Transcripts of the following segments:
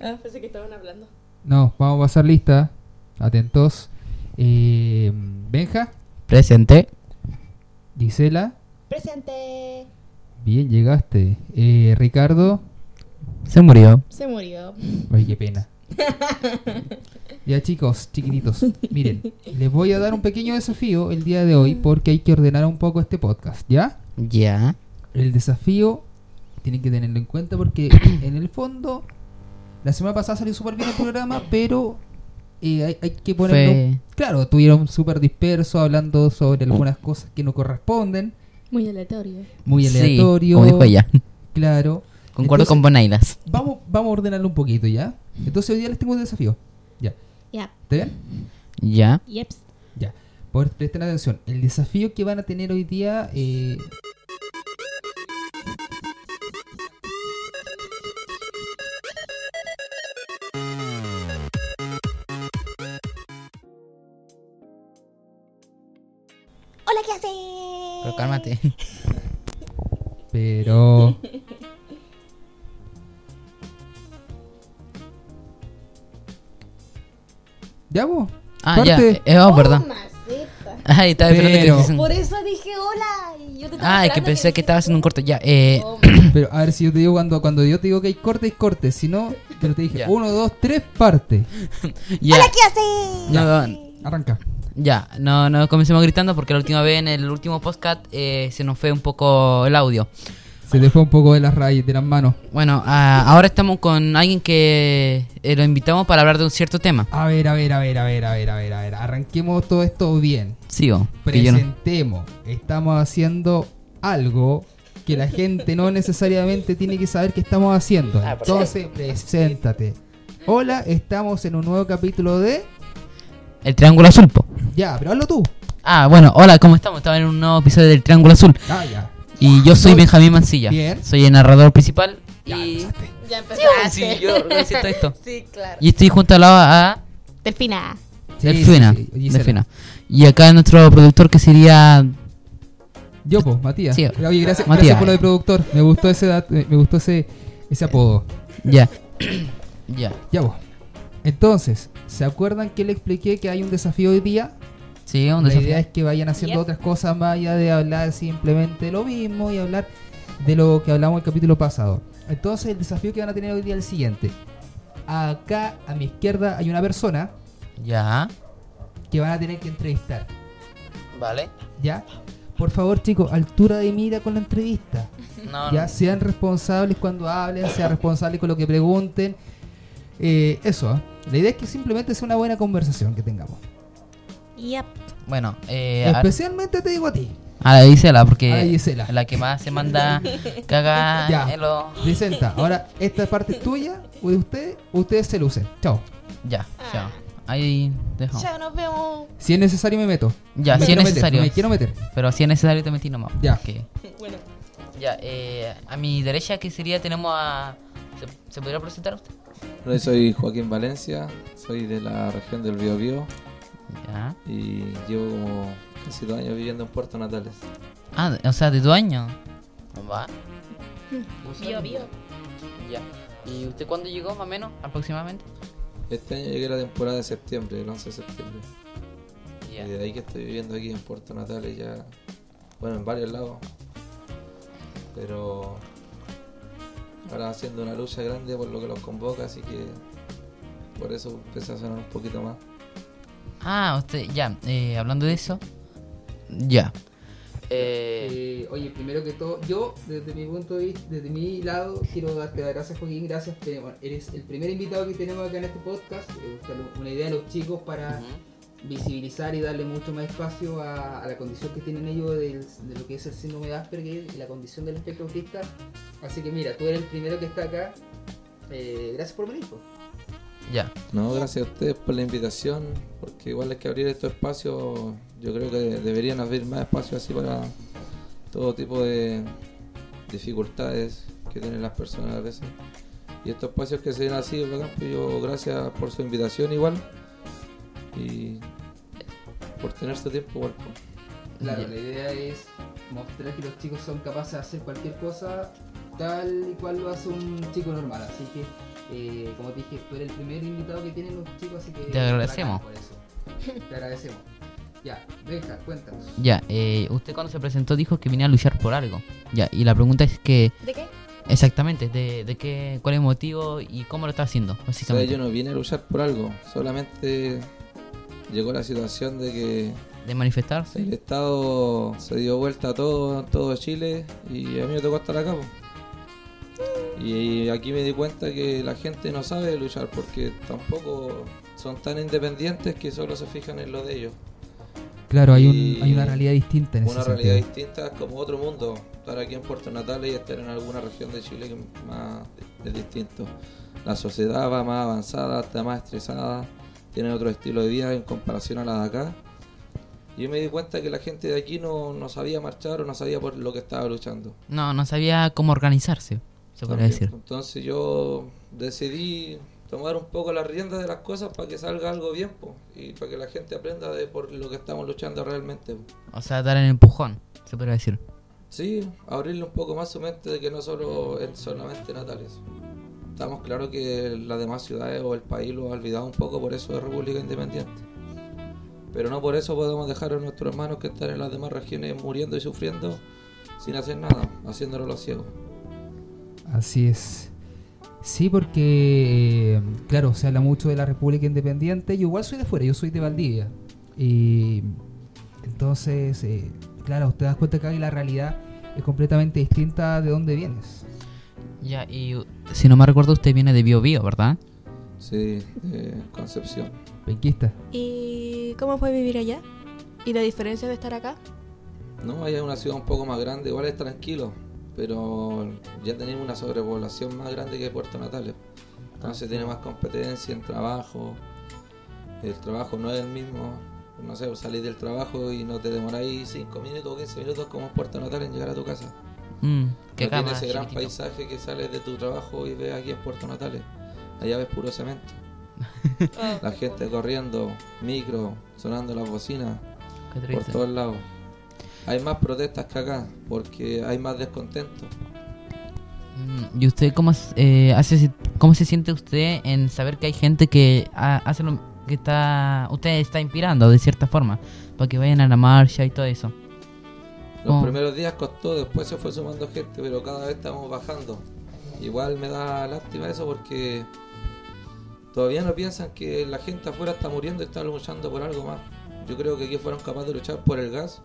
Ah, pensé que estaban hablando. No, vamos a pasar lista. Atentos. Eh, Benja, Presente. Gisela. Presente. Bien, llegaste. Eh, Ricardo. Se murió. Se murió. Ay, qué pena. Ya chicos, chiquititos, miren, les voy a dar un pequeño desafío el día de hoy porque hay que ordenar un poco este podcast, ¿ya? Ya. El desafío tienen que tenerlo en cuenta porque en el fondo la semana pasada salió súper bien el programa, pero eh, hay, hay que ponerlo... Fue. Claro, estuvieron súper dispersos hablando sobre algunas cosas que no corresponden, Muy aleatorio. muy Sí, aleatorio. como dijo ella. Claro. Concuerdo Entonces, con Bonailas. Vamos, vamos a ordenarlo un poquito, ¿ya? Entonces hoy día les tengo un desafío. Ya. Ya. ¿Está bien? Ya. Yeps. Ya. Por, presten atención. El desafío que van a tener hoy día. Eh... cálmate. Pero. ¿Ya vos? Ah, ya. Parte. Eh, oh, verdad. Maceta. Ay, estaba esperando que Por eso dije hola. Y yo te estaba Ah, es que pensé que dijeras estaba haciendo un corte. Ya. Eh, Oh, Pero a ver si yo te digo cuando, cuando yo te digo que hay corte, hay corte. Si no, pero te dije Ya. uno, dos, tres, parte. ya. Hola, ¿qué haces? No, no, Arranca. Ya, no, no comencemos gritando porque la última vez en el último podcast eh, se nos fue un poco el audio. Se te fue un poco de las raíces, de las manos. Bueno, ah, ahora estamos con alguien que eh, lo invitamos para hablar de un cierto tema. A ver, a ver, a ver, a ver, a ver, a ver, a ver. Arranquemos todo esto bien. Yo no- Presentemos. Estamos haciendo algo que la gente no necesariamente tiene que saber que estamos haciendo. Ah, Entonces, preséntate. Hola, estamos en un nuevo capítulo de. El Triángulo Azul, po. Ya, pero hazlo tú. Ah, bueno, hola, ¿cómo estamos? Estamos en un nuevo episodio del Triángulo Azul. Ah, ya. Y yo soy Benjamín Mancilla. Bien. Soy el narrador principal. Ya, y... empezaste. Ya Sí, empezaste. sí, yo organicé todo esto. Sí, claro. Y estoy junto al lado a Delfina. Sí, Delfina. sí, sí. Delfina. Y acá nuestro productor que sería... Yo, pues, Matías. Sí. Oye, gracias, Matías. gracias por lo de productor. Me gustó ese, dat- me gustó ese, ese apodo. Ya. ya. Ya, vos. Entonces, ¿se acuerdan que le expliqué que hay un desafío hoy día? Sí, un La desafío. idea es que vayan haciendo Yep. otras cosas más allá de hablar simplemente de lo mismo y hablar de lo que hablamos el capítulo pasado. Entonces, el desafío que van a tener hoy día es el siguiente. Acá a mi izquierda hay una persona Ya. que van a tener que entrevistar. Vale. ¿Ya? Por favor, chicos, altura de mira con la entrevista. No, Ya sean responsables cuando hablen, sean responsables con lo que pregunten. Eh, eso, ¿eh? la idea es que simplemente sea una buena conversación que tengamos. Yep. Bueno, eh, a, Especialmente te digo a ti. a la Gisela, porque la Gisela. la que más se manda caga Ya. Presenta. Ahora, esta parte es tuya o de usted. Ustedes se lucen. Chao. Ya, Ah. ya. Ahí dejo. Ya nos vemos. Si es necesario, me meto. Ya, Me si es meter, necesario. me quiero meter. Pero si es necesario te metí nomás. Ya. porque- Bueno. Ya, eh, a mi derecha, ¿qué sería? Tenemos a... ¿Se, ¿se podría presentar usted? Hola, soy Joaquín Valencia, soy de la región del Biobío Ya. y llevo como casi dos años viviendo en Puerto Natales. Ah, o sea, de tu año. Va. Bio, bio. Ya. ¿Y usted cuándo llegó, más o menos, aproximadamente? Este año llegué a la temporada de septiembre, el 11 de septiembre. Ya. Y de ahí que estoy viviendo aquí en Puerto Natales ya, bueno, en varios lados. Pero ahora haciendo una lucha grande por lo que los convoca, así que por eso empecé a sonar un poquito más. Ah, usted, ya, eh, hablando de eso. Ya. Eh, Eh, oye, primero que todo, yo, desde mi punto de vista, desde mi lado, quiero darte las gracias, Joaquín. Gracias, que, bueno, eres el primer invitado que tenemos acá en este podcast. Eh, una idea de los chicos para visibilizar y darle mucho más espacio a, a la condición que tienen ellos del- de lo que es el síndrome de Asperger y la condición del espectro autista. Así que mira, tú eres el primero que está acá. Eh, gracias por venir. pues. ya. No, gracias a ustedes por la invitación, porque igual hay que abrir estos espacios. Yo creo que deberían abrir más espacios así para todo tipo de dificultades que tienen las personas a veces. Y estos espacios que se den así, bacán, pues yo gracias por su invitación igual y por tener su tiempo igual. pues. Claro, la idea es mostrar que los chicos son capaces de hacer cualquier cosa tal y cual lo hace un chico normal. Así que Eh, como te dije, tú eres el primer invitado que tienen los chicos, así que... Te agradecemos. Por eso. Te agradecemos. Ya, deja, cuéntanos. Ya, eh, usted cuando se presentó dijo que venía a luchar por algo. Ya, y la pregunta es que, ¿De qué? exactamente, de, de qué, cuál es el motivo y cómo lo está haciendo, O sea, básicamente. yo no vine a luchar por algo, solamente llegó la situación de que De manifestarse. el Estado se dio vuelta a todo, todo Chile y a mí me tocó estar acá. po. Y aquí me di cuenta que la gente no sabe luchar porque tampoco son tan independientes que solo se fijan en lo de ellos. Claro, hay, un, hay una realidad distinta en Una ese realidad sentido. distinta es como otro mundo. Estar aquí en Puerto Natales y estar en alguna región de Chile que más es distinto. La sociedad va más avanzada, está más estresada, tiene otro estilo de vida en comparación a la de acá. Y yo me di cuenta que la gente de aquí no, no sabía marchar o no sabía por lo que estaba luchando. No, no sabía cómo organizarse, se podría También. decir. Entonces yo decidí tomar un poco las riendas de las cosas para que salga algo bien po, y para que la gente aprenda de por lo que estamos luchando realmente. po. O sea, dar el empujón, se podría decir. Sí, abrirle un poco más su mente de que no solo es solamente Natales. Estamos claros que las demás ciudades o el país lo ha olvidado un poco, por eso es República Independiente. Pero no por eso podemos dejar a nuestros hermanos que están en las demás regiones muriendo y sufriendo sin hacer nada, haciéndolo los ciegos. Así es. Sí, porque, eh, claro, se habla mucho de la República Independiente. Yo igual soy de fuera, yo soy de Valdivia. Y entonces, eh, claro, te das cuenta que ahí la realidad es completamente distinta de dónde vienes. Ya, y si no me recuerdo, usted viene de Bio Bio, ¿verdad? Sí, de Concepción. Penquista. ¿Y cómo fue vivir allá? ¿Y la diferencia de estar acá? No, allá es una ciudad un poco más grande, igual es tranquilo, pero ya tenemos una sobrepoblación más grande que Puerto Natales. Entonces tiene más competencia en trabajo. El trabajo no es el mismo. No sé, salís del trabajo y no te demoráis 5 minutos o 15 minutos como Puerto Natales en llegar a tu casa. Mm, que no tiene ese gran chiquitito. paisaje que sales de tu trabajo y ves aquí en Puerto Natales. Allá ves puro cemento. Oh. La gente corriendo, micro, sonando las bocinas Qué por todos lados. Hay más protestas que acá porque hay más descontento. Mm, ¿Y usted cómo, eh, hace, cómo se siente usted en saber que hay gente que ha- hace lo que está usted está inspirando de cierta forma para que vayan a la marcha y todo eso? Los Oh. primeros días costó, después se fue sumando gente, pero cada vez estamos bajando. Igual me da lástima eso porque todavía no piensan que la gente afuera está muriendo y está luchando por algo más. Yo creo que aquí fueron capaces de luchar por el gas,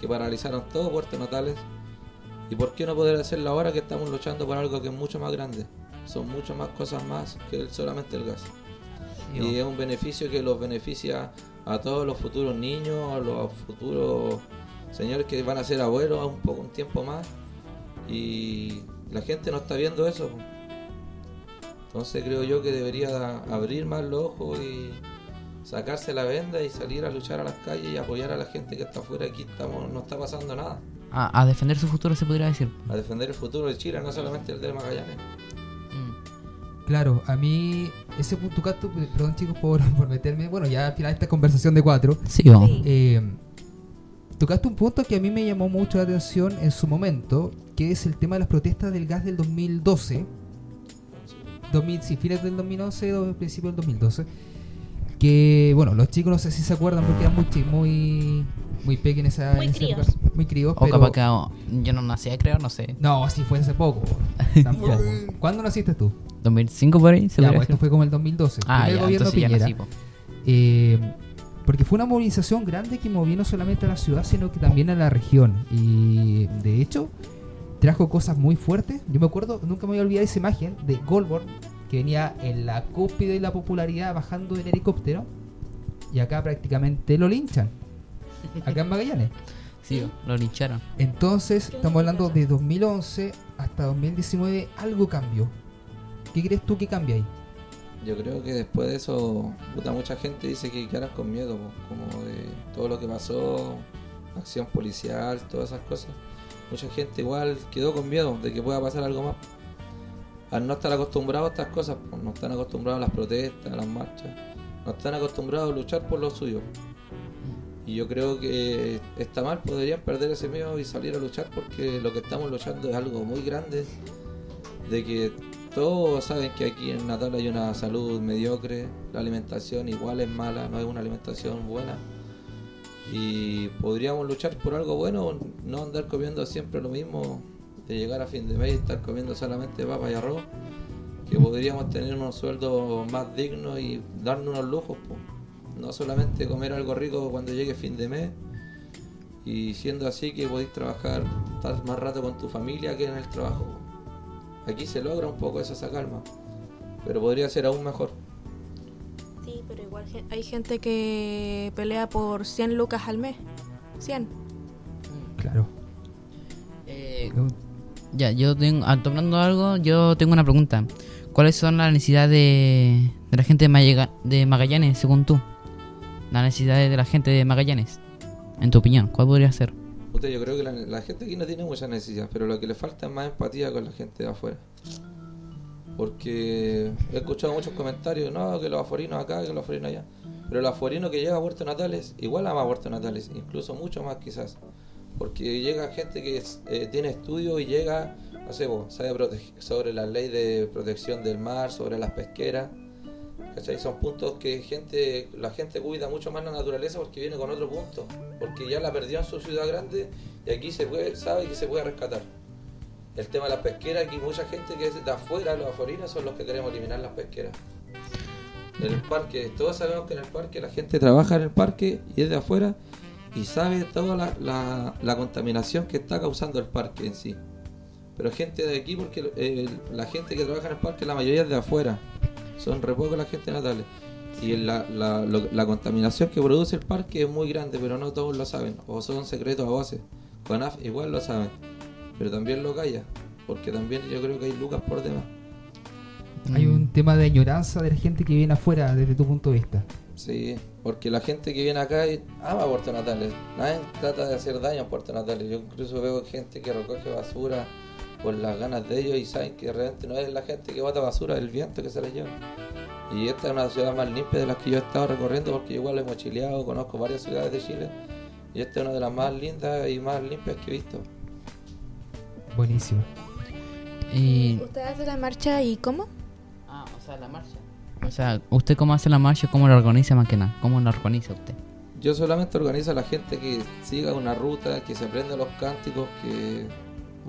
que paralizaron todo Puerto Natales. ¿Y por qué no poder hacerlo ahora que estamos luchando por algo que es mucho más grande? Son muchas más cosas más que solamente el gas. Y es un beneficio que los beneficia a todos los futuros niños, a los futuros señores que van a ser abuelos a un poco un tiempo más. Y la gente no está viendo eso. po. Entonces creo yo que debería abrir más los ojos y sacarse la venda y salir a luchar a las calles y apoyar a la gente que está afuera. Aquí estamos, no está pasando nada. A, a defender su futuro se podría decir. A defender el futuro de Chile, no solamente el de Magallanes. Mm. Claro, a mí ese punto perdón chicos por, por meterme, bueno, ya al final de esta conversación de cuatro, Sí, vamos. Eh, tocaste un punto que a mí me llamó mucho la atención en su momento, que es el tema de las protestas del gas del 2012, 2000, sí, fines del 2011, o principios del 2012, que, bueno, los chicos no sé si se acuerdan porque eran muy, muy, muy pequeños esa, Muy en esa críos. época, muy críos, O pero... capaz que oh, yo no nací, creo, no sé. No, así fue hace poco, tampoco. ¿Cuándo naciste tú? 2005 por ahí, se Ya, pues esto fue como el 2012, Ah, ya, gobierno entonces ya Piñera. nací, po. Eh, porque fue una movilización grande que movió no solamente a la ciudad, sino que también a la región. Y de hecho, trajo cosas muy fuertes. Yo me acuerdo, nunca me voy a olvidar esa imagen de Goldborn, que venía en la cúspide de la popularidad bajando del helicóptero. Y acá prácticamente lo linchan. Acá en Magallanes. Sí, lo lincharon. Entonces, estamos hablando de 2011 hasta 2019, algo cambió. ¿Qué crees tú que cambia ahí? Yo creo que después de eso, puta, mucha gente dice que quedaron con miedo, como de todo lo que pasó, acción policial, todas esas cosas. Mucha gente igual quedó con miedo de que pueda pasar algo más. Al no estar acostumbrados a estas cosas, no están acostumbrados a las protestas, a las marchas, no están acostumbrados a luchar por lo suyo. Y yo creo que está mal, podrían perder ese miedo y salir a luchar porque lo que estamos luchando es algo muy grande, de que todos saben que aquí en Natal hay una salud mediocre, la alimentación igual es mala, no es una alimentación buena. Y podríamos luchar por algo bueno, no andar comiendo siempre lo mismo, de llegar a fin de mes y estar comiendo solamente papa y arroz, que podríamos tener unos sueldos más dignos y darnos unos lujos, no solamente comer algo rico cuando llegue fin de mes, y siendo así que podéis trabajar, más rato con tu familia que en el trabajo. Aquí se logra un poco esa, esa calma, pero podría ser aún mejor. Sí, pero igual hay gente que pelea por 100 lucas al mes. 100. Claro. Eh, ya, yo tengo, ah, tomando algo, yo tengo una pregunta. ¿Cuáles son las necesidades de, de la gente de, de Magallanes, según tú? Las necesidades de la gente de Magallanes, en tu opinión, ¿cuál podría ser? Puta, yo creo que la, gente aquí no tiene mucha necesidad, pero lo que le falta es más empatía con la gente de afuera. Porque he escuchado muchos comentarios, no, que los aforinos acá, que los aforinos allá. Pero el aforino que llega a Puerto Natales, igual ama Puerto Natales, incluso mucho más quizás. Porque llega gente que eh, tiene estudios y llega, no sé, vos, sabe sobre la ley de protección del mar, sobre las pesqueras. ¿Cachai? Son puntos que gente, la gente cuida mucho más la naturaleza porque viene con otro punto. Porque ya la perdió en su ciudad grande y aquí se puede, sabe que se puede rescatar. El tema de las pesqueras, aquí mucha gente que es de afuera, los aforinos, son los que queremos eliminar las pesqueras. En el parque, todos sabemos que en el parque la gente trabaja en el parque y es de afuera y sabe toda la, contaminación que está causando el parque en sí. Pero gente de aquí, porque la gente que trabaja en el parque, la mayoría es de afuera. Son re poco la gente natales. Y la, la, lo- la contaminación que produce el parque es muy grande, pero no todos lo saben. O son secretos a voces. CONAF igual lo saben. Pero también lo calla. Porque también yo creo que hay lucas por demás. Hay Mm, un tema de añoranza de la gente que viene afuera desde tu punto de vista. Sí, porque la gente que viene acá ama Puerto Natales. Nadie trata de hacer daño a Puerto Natales. Yo incluso veo gente que recoge basura por las ganas de ellos y saben que realmente no es la gente que bota basura, es el viento que se la lleva. Y esta es una ciudad más limpia de las que yo he estado recorriendo porque yo igual he mochileado, conozco varias ciudades de Chile. Y esta es una de las más lindas y más limpias que he visto. Buenísimo. y- ¿Usted hace la marcha y cómo? Ah, o sea, la marcha. O sea, ¿usted cómo hace la marcha? ¿Cómo la organiza más que nada? ¿Cómo la organiza usted? Yo solamente organizo a la gente que siga una ruta, que se aprenda los cánticos que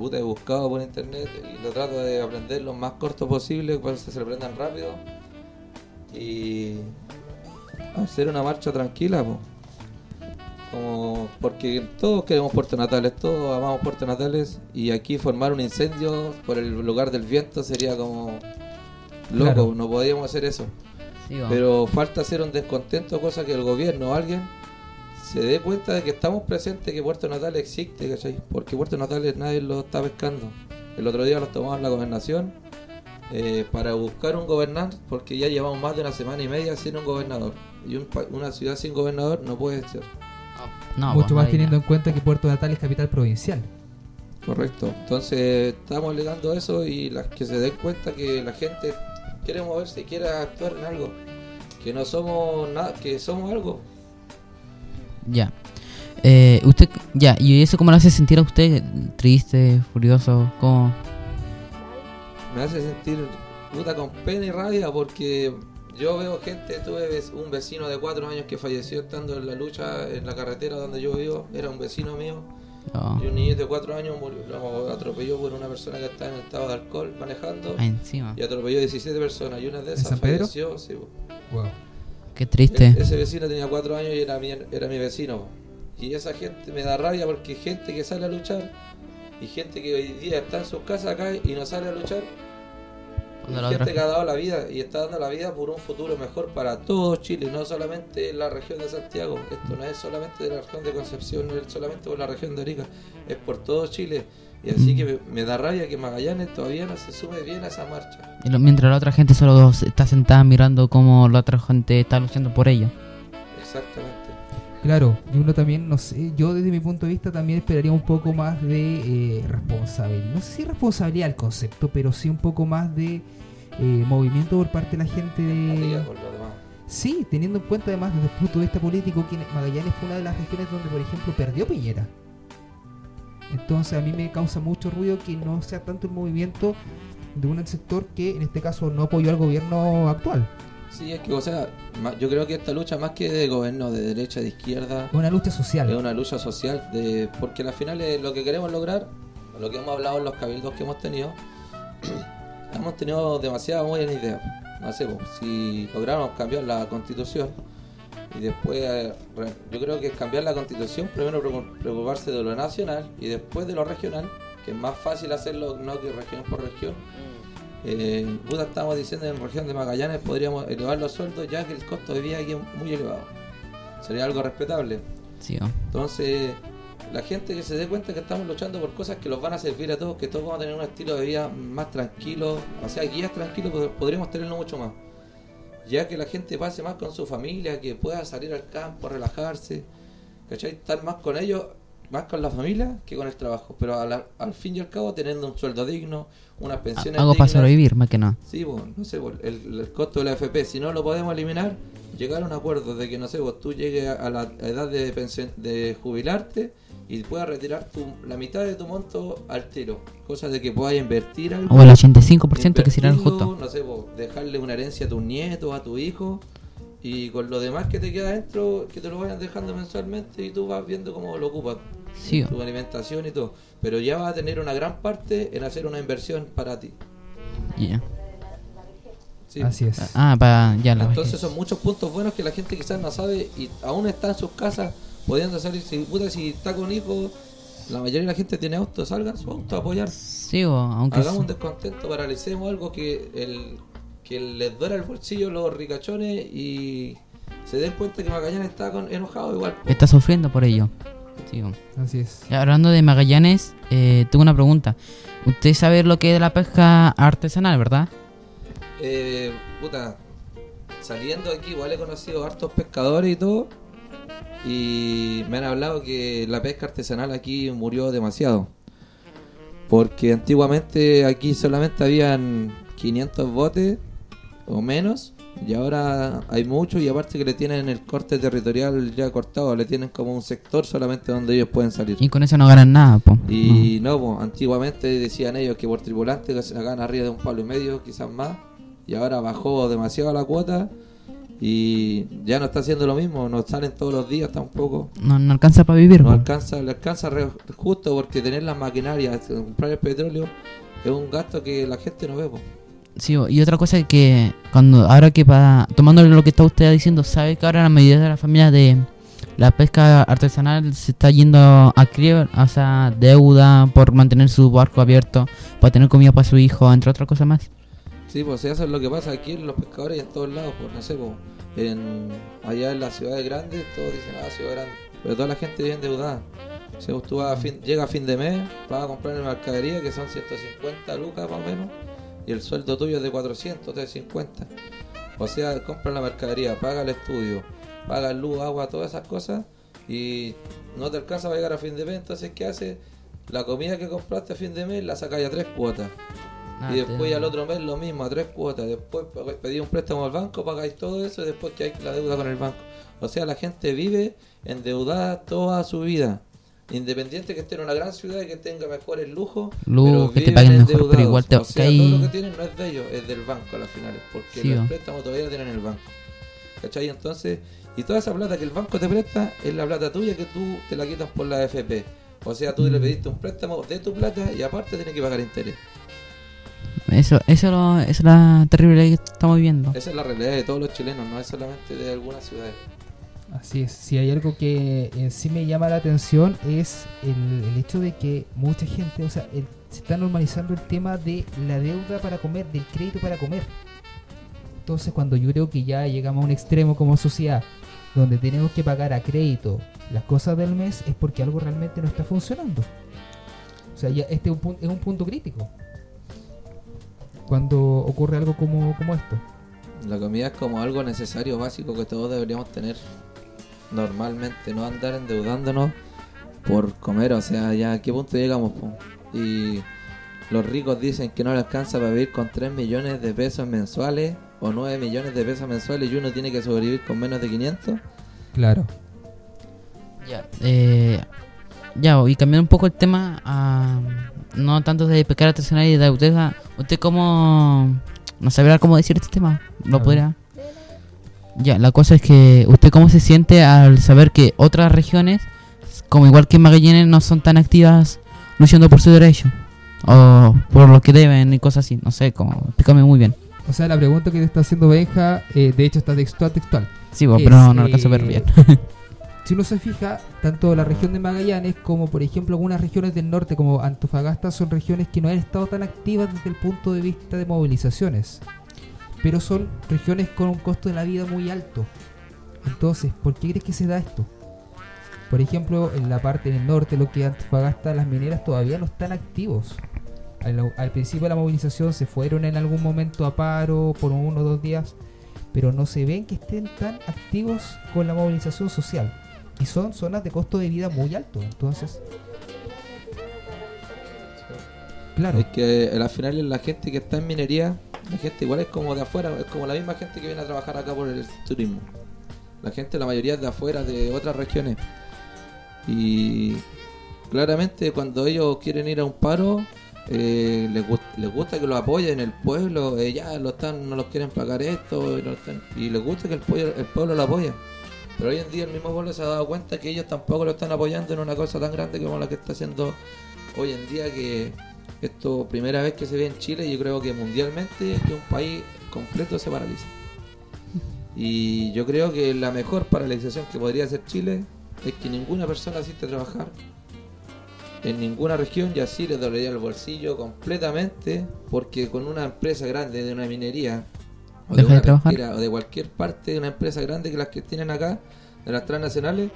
puta, he buscado por internet y lo trato de aprender lo más corto posible para que se aprendan rápido y hacer una marcha tranquila, po. Como porque todos queremos Puerto Natales, todos amamos Puerto Natales y aquí formar un incendio por el lugar del viento sería como loco, Claro. no podíamos hacer eso. Sí, Pero falta hacer un descontento, cosa que el gobierno o alguien se dé cuenta de que estamos presentes, que Puerto Natales existe, ¿cachai? Porque Puerto Natales nadie lo está pescando. El otro día los tomamos en la gobernación eh, para buscar un gobernante, porque ya llevamos más de una semana y media sin un gobernador. Y un pa- una ciudad sin gobernador no puede ser. no, Mucho pues, más teniendo en cuenta que Puerto Natal es capital provincial. Correcto. Entonces estamos alegando eso y las que se den cuenta que la gente quiere moverse, quiere actuar en algo. Que no somos nada, que somos algo. Ya. Eh, usted, ya, ¿y eso cómo lo hace sentir a usted? ¿Triste, furioso? ¿Cómo? me hace sentir puta con pena y rabia porque yo veo gente, tuve un vecino de cuatro años que falleció estando en la lucha en la carretera donde yo vivo, era un vecino mío, Oh, y un niño de cuatro años murió, lo atropelló por una persona que estaba en estado de alcohol manejando, ahí encima. y atropelló 17 personas, y una de ¿En esas San Pedro? falleció, sí. Wow. Qué triste. E- ese vecino tenía cuatro años y era mi, era mi vecino, y esa gente me da rabia porque gente que sale a luchar, y gente que hoy día está en sus casas acá y no sale a luchar, y la gente otra- que ha dado la vida y está dando la vida por un futuro mejor para todo Chile, no solamente en la región de Santiago. Esto no es solamente de la región de Concepción, no es solamente por la región de Arica, es por todo Chile. Y así Mm. que me, me da rabia que Magallanes todavía no se sume bien a esa marcha. Y lo- Mientras la otra gente solo está sentada mirando cómo la otra gente está luchando por ello. Exactamente. Claro, y uno también, no sé, yo desde mi punto de vista también esperaría un poco más de eh, responsabilidad. No sé si responsabilidad el concepto, pero sí un poco más de eh, movimiento por parte de la gente de... Sí, teniendo en cuenta además desde el punto de vista político que Magallanes fue una de las regiones donde, por ejemplo, perdió Piñera. Entonces a mí me causa mucho ruido que no sea tanto el movimiento de un sector que en este caso no apoyó al gobierno actual. Sí, es que, o sea, yo creo que esta lucha más que de gobierno de derecha, de izquierda, Es una lucha social. es una lucha social, de porque al final es lo que queremos lograr, lo que hemos hablado en los cabildos que hemos tenido, hemos tenido demasiadas buenas ideas. No sé, pues, si lográramos cambiar la constitución y después, eh, yo creo que es cambiar la constitución, primero preocu- preocuparse de lo nacional y después de lo regional, que es más fácil hacerlo no que región por región. Eh, puta, estamos diciendo en región de Magallanes podríamos elevar los sueldos ya que el costo de vida aquí es muy elevado. Sería algo respetable. Sí, oh. Entonces, la gente que se dé cuenta que estamos luchando por cosas que los van a servir a todos, que todos vamos a tener un estilo de vida más tranquilo, o sea, guías tranquilos, pod- podríamos tenerlo mucho más. Ya que la gente pase más con su familia, que pueda salir al campo, relajarse, ¿cachai? Estar más con ellos, más con la familia que con el trabajo. Pero a la- al fin y al cabo, teniendo un sueldo digno, unas pensiones Algo para sobrevivir, más que nada. Sí, pues, no sé, pues, el, el costo de la FP, si no lo podemos eliminar, llegar a un acuerdo de que, no sé, pues, tú llegues a la edad de, de jubilarte y puedas retirar tu, la mitad de tu monto al tiro. Cosa de que puedas invertir algo. O el 85% que será el justo. No sé, pues, dejarle una herencia a tus nietos, a tu hijo. Y con lo demás que te queda dentro, que te lo vayan dejando mensualmente y tú vas viendo cómo lo ocupas Sí, tu alimentación y todo. Pero ya vas a tener una gran parte en hacer una inversión para ti. ya. Sí. Así es. Ah, para ya la Entonces son muchos puntos buenos que la gente quizás no sabe y aún está en sus casas pudiendo salir. Si, puta, si está con hijos, la mayoría de la gente tiene auto, salgan su auto a apoyar. Sí, oh, aunque Hagamos un descontento, paralicemos algo que el que les duela el bolsillo los ricachones y se den cuenta que Magallanes está con, enojado igual. po. está sufriendo por ello. Sí. Así es. Y Hablando de Magallanes, eh, tengo una pregunta. Usted sabe lo que es la pesca artesanal, ¿verdad? Eh, puta, saliendo aquí igual he conocido hartos pescadores y todo. Y me han hablado que la pesca artesanal aquí murió demasiado. Porque antiguamente aquí solamente habían 500 botes o menos. Y ahora hay muchos y aparte que le tienen el corte territorial ya cortado. Le tienen como un sector solamente donde ellos pueden salir. Y con eso no ganan nada, po. Y no, pues, antiguamente decían ellos que por tripulante que se sacaban arriba de un palo y medio, quizás más. Y ahora bajó demasiado la cuota y ya no está haciendo lo mismo. No salen todos los días tampoco. No, no alcanza para vivir, No alcanza, le alcanza re- justo porque tener las maquinarias, comprar el petróleo, es un gasto que la gente no ve. po. Sí, y otra cosa es que cuando ahora que para tomando lo que está usted diciendo, sabe que ahora la mayoría de las familias de la pesca artesanal se está yendo a quiebra, o sea, deuda por mantener su barco abierto, para tener comida para su hijo, entre otras cosas más. Sí, pues eso es lo que pasa aquí en los pescadores y en todos lados, pues no sé, pues, en, allá en las ciudades grandes todos dicen, ah, ciudad grande, pero toda la gente viene endeudada. O sea, pues, tú vas a fin, llega a fin de mes, vas a comprar en mercadería que son 150 lucas más o menos, y el sueldo tuyo es de 400, 350. O sea, compra la mercadería, paga el estudio, paga luz, agua, todas esas cosas, y no te alcanza a llegar a fin de mes, entonces ¿qué haces? La comida que compraste a fin de mes la sacas a tres cuotas. Ah, Y después al otro mes lo mismo, a tres cuotas. Después pedí un préstamo al banco, pagáis todo eso y después que hay la deuda con el banco. O sea, la gente vive endeudada toda su vida. Independiente que esté en una gran ciudad y que tenga mejores lujos, pero que te paguen mejor, pero igual te O sea, todo lo que tienen no es de ellos, es del banco a las finales. Porque Sí, el va. préstamo todavía tienen en el banco. ¿Cachai? Entonces, y toda esa plata que el banco te presta es la plata tuya que tú te la quitas por la FP. O sea, tú le Mm. pediste un préstamo de tu plata y aparte tienes que pagar interés. Eso, eso, lo- es la terrible que estamos viviendo. Esa es la realidad de todos los chilenos, no es solamente de algunas ciudades. Así es, si hay algo que en sí me llama la atención es el, el hecho de que mucha gente, o sea, el- se está normalizando el tema de la deuda para comer, del crédito para comer. Entonces cuando yo creo que ya llegamos a un extremo como sociedad, donde tenemos que pagar a crédito las cosas del mes, es porque algo realmente no está funcionando. O sea, ya este es un, es un punto crítico. Cuando ocurre algo como, como esto. La comida es como algo necesario, básico que todos deberíamos tener normalmente, no andar endeudándonos por comer, o sea, ya a qué punto llegamos. po? Y los ricos dicen que no les alcanza para vivir con 3 millones de pesos mensuales o 9 millones de pesos mensuales y uno tiene que sobrevivir con menos de 500. Claro. Ya, eh, ya, y cambiando un poco el tema a no tanto de pescar artesanal y de deuda, ¿Usted cómo... No sabrá cómo decir este tema? ¿Lo A podría...? Ya, la cosa es que usted cómo se siente al saber que otras regiones, como igual que Magallanes, no son tan activas luchando por su derecho. O por lo que deben y cosas así. No sé, cómo... Explícame muy bien. O sea, la pregunta que te está haciendo Benja, eh, de hecho está textual, textual. Sí, vos, Es, pero no, no alcanzo a ver eh, bien. Si uno se fija, tanto la región de Magallanes como por ejemplo algunas regiones del norte como Antofagasta son regiones que no han estado tan activas desde el punto de vista de movilizaciones. Pero son regiones con un costo de la vida muy alto. Entonces, ¿por qué crees que se da esto? Por ejemplo, en la parte del norte, lo que Antofagasta, las mineras todavía no están activos. Al, al principio de la movilización se fueron en algún momento a paro por uno o dos días, pero no se ven que estén tan activos con la movilización social. Y son zonas de costo de vida muy alto. Entonces, claro, Es que eh, al final la gente que está en minería, la gente igual es como de afuera, es como la misma gente que viene a trabajar acá por el turismo. La gente, la mayoría es de afuera, de otras regiones. Y claramente cuando ellos quieren ir a un paro, eh, les, gust- les gusta que lo apoyen el pueblo, eh, ya lo están, no los quieren pagar esto, y, y les gusta que el, pueblo- el pueblo lo apoye. Pero hoy en día el mismo pueblo se ha dado cuenta que ellos tampoco lo están apoyando en una cosa tan grande como la que está haciendo hoy en día que esto primera vez que se ve en Chile yo creo que mundialmente que un país completo se paraliza. Y yo creo que la mejor paralización que podría hacer Chile es que ninguna persona asiste a trabajar en ninguna región y así le dolería el bolsillo completamente porque con una empresa grande de una minería o de, o cualquier parte de una empresa grande que las que tienen acá de las transnacionales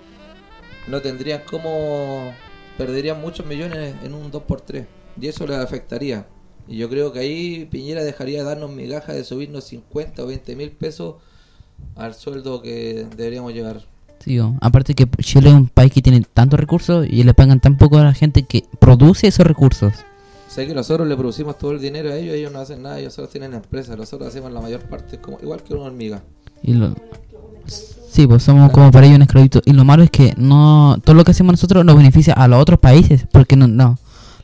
no tendrían como perderían muchos millones en un 2x3 y eso les afectaría. Y yo creo que ahí Piñera dejaría de darnos migajas de subirnos 50 o 20 mil pesos al sueldo que deberíamos llegar Sí, aparte que Chile es un país que tiene tantos recursos y le pagan tan poco a la gente que produce esos recursos. Sé que nosotros le producimos todo el dinero a ellos ellos no hacen nada ellos solo tienen empresas nosotros hacemos la mayor parte como igual que una hormiga Y lo... Sí, pues somos como para ellos un esclavito. Y lo malo es que no todo lo que hacemos nosotros nos beneficia a los otros países. Porque no, no.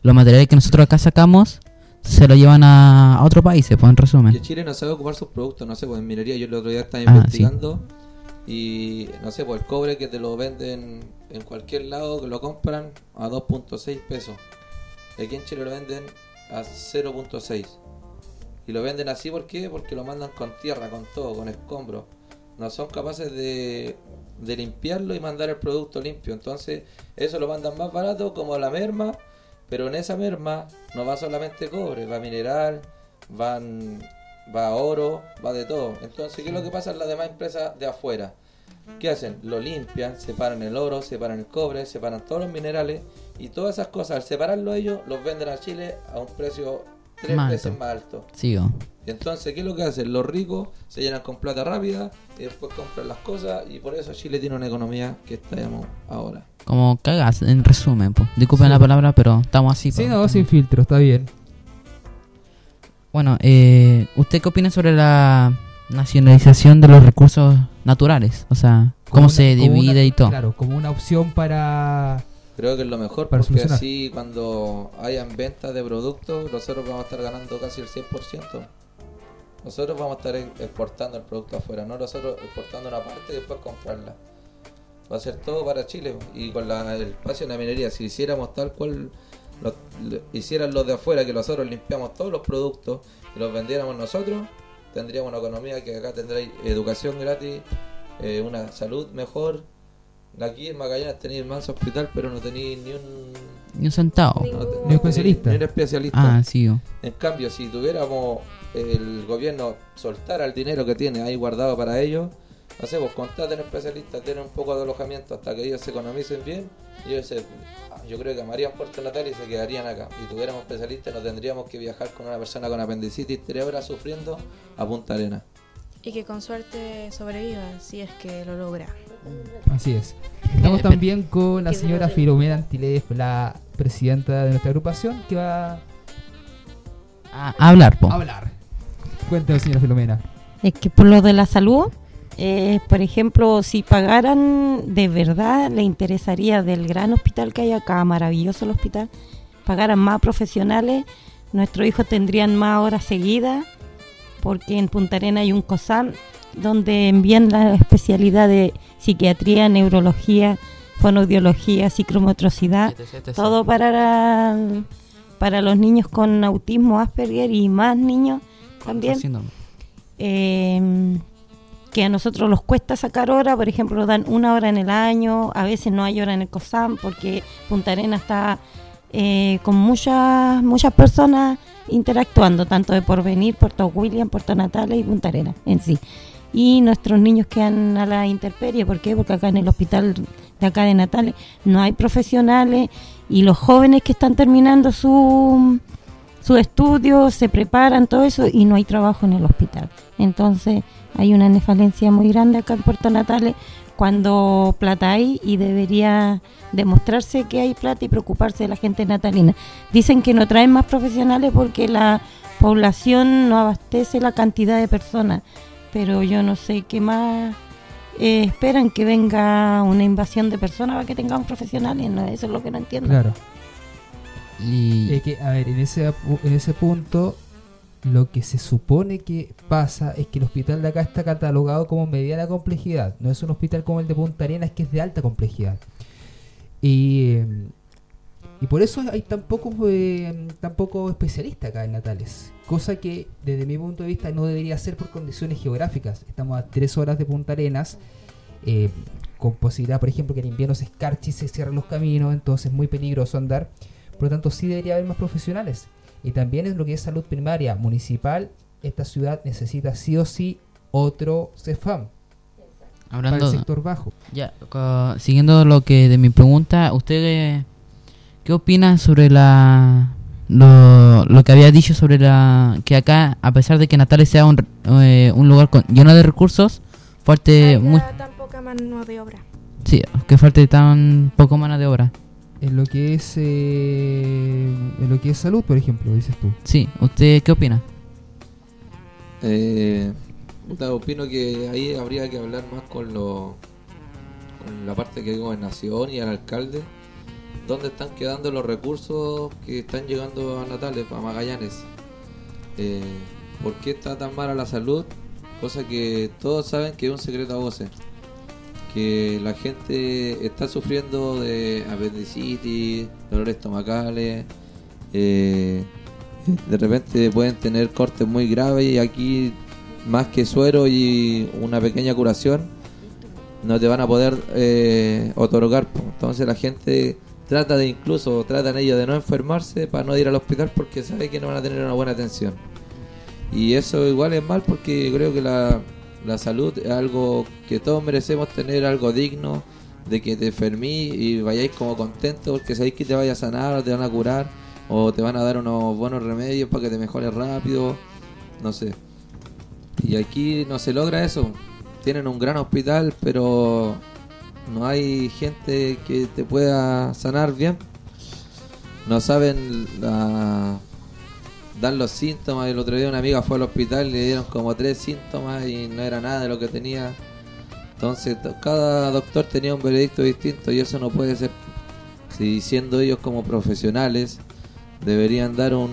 Los materiales que nosotros acá sacamos se lo llevan a, a otros países, pues en Y resumen. Chile no sabe ocupar sus productos, no sé, pues en minería yo el otro día estaba Ah, investigando y no sé, pues el cobre que te lo venden en cualquier lado, que lo compran a 2.6 pesos. Y aquí en Chile lo venden a 0.6. Y lo venden así, ¿por qué? Porque lo mandan con tierra, con todo, con escombros. No son capaces de, de limpiarlo y mandar el producto limpio. Entonces, eso lo mandan más barato como la merma, pero en esa merma no va solamente cobre, va mineral, van va oro, va de todo. Entonces, ¿qué es lo que pasa en las demás empresas de afuera? ¿Qué hacen? Lo limpian, separan el oro, separan el cobre, separan todos los minerales y todas esas cosas, al separarlo ellos, los venden a Chile a un precio tres Más veces alto. más alto. Sí, o. Y entonces, ¿qué es lo que hacen? Los ricos se llenan con plata rápida y después compran las cosas y por eso Chile tiene una economía que estamos ahora. Como cagas, en resumen, pues. Disculpen la palabra, pero estamos así. sí, no, sin filtro, está bien. Bueno, eh, ¿usted qué opina sobre la nacionalización de los recursos naturales? O sea, cómo Como se divide una- y todo. Claro, como una opción para... Creo que es lo mejor Para porque solucionar. así cuando hayan ventas de productos, nosotros vamos a estar ganando casi el 100%. Nosotros vamos a estar e- exportando el producto afuera, no nosotros exportando una parte y después comprarla. Va a ser todo para Chile y con la- el espacio en la minería, si hiciéramos tal cual lo, lo- hicieran los de afuera, que nosotros limpiamos todos los productos y los vendiéramos nosotros, tendríamos una economía que acá tendréis educación gratis, eh, una salud mejor. Aquí en Magallanes tenéis más hospital, pero no tenéis ni un Ni un centavo. no Ni un especialista. Ni un especialista. Ah, sí, o. En cambio, si tuviéramos el gobierno soltara el dinero que tiene ahí guardado para ellos, no sé, pues contraten especialistas, tienen un poco de alojamiento hasta que ellos se economicen bien, y ellos se, yo creo que amarían Puerto Natal y se quedarían acá. Y tuviéramos especialistas, no tendríamos que viajar con una persona con apendicitis tres horas sufriendo a Punta Arena. Y que con suerte sobreviva, si es que lo logra. Así es. Estamos Eh, también con la señora se- Filomena Antilef, la presidenta de nuestra agrupación, que va A hablar, po. a hablar. Cuéntame, señora Filomena. Es que por lo de la salud, eh, por ejemplo, si pagaran de verdad, le interesaría del gran hospital que hay acá, maravilloso el hospital, pagaran más profesionales, nuestros hijos tendrían más horas seguidas, porque en Punta Arena hay un COSAM donde envían la especialidad de psiquiatría, neurología, fonoaudiología, psicomotricidad, todo para, para los niños con autismo, Asperger y más niños también. Eh, que a nosotros nos cuesta sacar hora, por ejemplo, dan una hora en el año, a veces no hay hora en el COSAM porque Punta Arena está eh, con muchas muchas personas interactuando, tanto de Porvenir, Puerto William, Puerto Natales y Punta Arena en sí. Y nuestros niños quedan a la intemperie, ¿por qué? Porque acá en el hospital de acá de Natales no hay profesionales y los jóvenes que están terminando su sus estudios, se preparan, todo eso, y no hay trabajo en el hospital. Entonces hay una nefalencia muy grande acá en Puerto Natales cuando plata hay y debería demostrarse que hay plata y preocuparse de la gente natalina. Dicen que no traen más profesionales porque la población no abastece la cantidad de personas, pero yo no sé qué más eh, esperan que venga una invasión de personas para que tengamos profesionales, no, eso es lo que no entiendo. Claro. Es que, a ver, en ese, en ese punto, lo que se supone que pasa es que el hospital de acá está catalogado como mediana complejidad. No es un hospital como el de Punta Arenas, que es de alta complejidad. Y, y por eso hay tan pocos, eh, especialistas acá en Natales. Cosa que, desde mi punto de vista, no debería ser por condiciones geográficas. Estamos a tres horas de Punta Arenas. eh, con posibilidad, por ejemplo, que en invierno se escarche y se cierren los caminos, entonces es muy peligroso andar. Por lo tanto, sí debería haber más profesionales. Y también en lo que es salud primaria municipal, esta ciudad necesita sí o sí otro CEFAM para hablando el sector bajo. ya siguiendo lo que de mi pregunta, usted eh, qué opina sobre la lo, lo que había dicho sobre la que acá a pesar de que Natales sea un, eh, un lugar con, lleno de recursos, fuerte muy tan poca mano de obra. sí, que falte tan poco mano de obra. En lo que es eh, en lo que es salud, por ejemplo, dices tú. Sí, ¿usted qué opina? Eh, puta, opino que ahí habría que hablar más con, lo, con la parte que es gobernación y al alcalde. ¿Dónde están quedando los recursos que están llegando a Natales, a Magallanes? Eh, ¿Por qué está tan mala la salud? Cosa que todos saben que es un secreto a voces. Que la gente está sufriendo de apendicitis, dolores estomacales, eh, de repente pueden tener cortes muy graves y aquí más que suero y una pequeña curación no te van a poder eh, otorgar. Entonces la gente trata de incluso, tratan ellos de no enfermarse para no ir al hospital porque sabe que no van a tener una buena atención. Y eso igual es mal porque creo que la, la salud es algo que todos merecemos tener, algo digno, de que te enfermí y vayáis como contentos porque sabéis que te vaya a sanar te van a curar o te van a dar unos buenos remedios para que te mejores rápido, no sé. Y aquí no se logra eso. Tienen un gran hospital, pero no hay gente que te pueda sanar bien. No saben la- dar los síntomas. El otro día una amiga fue al hospital y le dieron como tres síntomas y no era nada de lo que tenía. Entonces to- cada doctor tenía un veredicto distinto y eso no puede ser. Si siendo ellos como profesionales deberían dar un,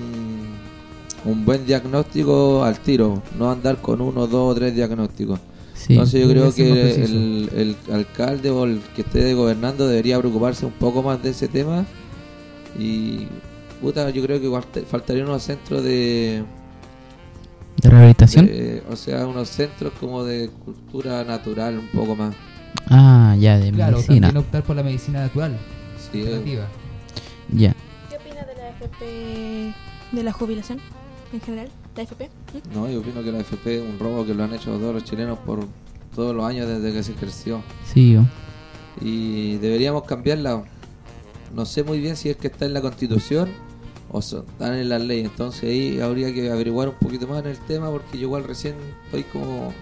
un buen diagnóstico al tiro, no andar con uno, dos o tres diagnósticos. Sí. Entonces yo creo que el, el alcalde o el que esté gobernando debería preocuparse un poco más de ese tema y puta, yo creo que faltarían unos centros de, ¿De rehabilitación? de- o sea, unos centros como de cultura natural un poco más. Ah, ya, de Claro, medicina. también optar por la medicina natural, Sí, eh, alternativa. Ya. ¿Qué opina de la FP de la jubilación en general? ¿La FP? ¿Mm? no, yo opino que la FP es un robo que lo han hecho todos los chilenos por todos los años desde que se creció. Sí, yo. y deberíamos cambiarla. No sé muy bien si es que está en la constitución o son- están en la ley. Entonces ahí habría que averiguar un poquito más en el tema porque yo igual recién estoy como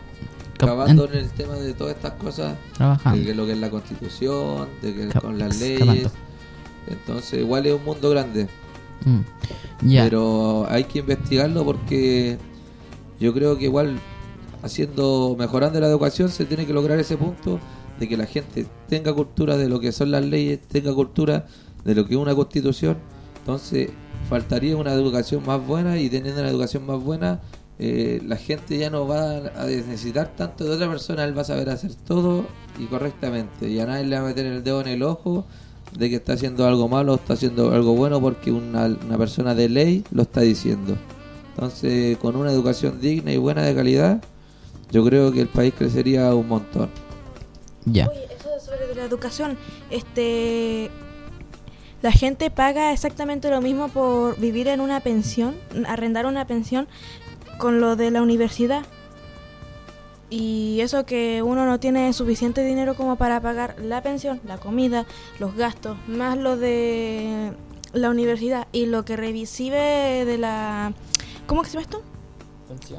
cavando en el tema de todas estas cosas, Trabajando. de que lo que es la constitución, de que Cap- con las leyes. Entonces igual es un mundo grande. Mm. Pero hay que investigarlo porque yo creo que igual haciendo mejorando la educación se tiene que lograr ese punto de que la gente tenga cultura de lo que son las leyes, tenga cultura de lo que es una constitución. Entonces, faltaría una educación más buena y teniendo una educación más buena, eh, la gente ya no va a necesitar tanto de otra persona, él va a saber hacer todo y correctamente. Y a nadie le va a meter el dedo en el ojo de que está haciendo algo malo o está haciendo algo bueno porque una, una persona de ley lo está diciendo. Entonces, con una educación digna y buena de calidad, yo creo que el país crecería un montón. Ya. Eso sobre la educación, este la gente paga exactamente lo mismo por vivir en una pensión, arrendar una pensión con lo de la universidad. Y eso que uno no tiene suficiente dinero como para pagar la pensión, la comida, los gastos, más lo de la universidad y lo que recibe de la ¿Cómo que se llama esto?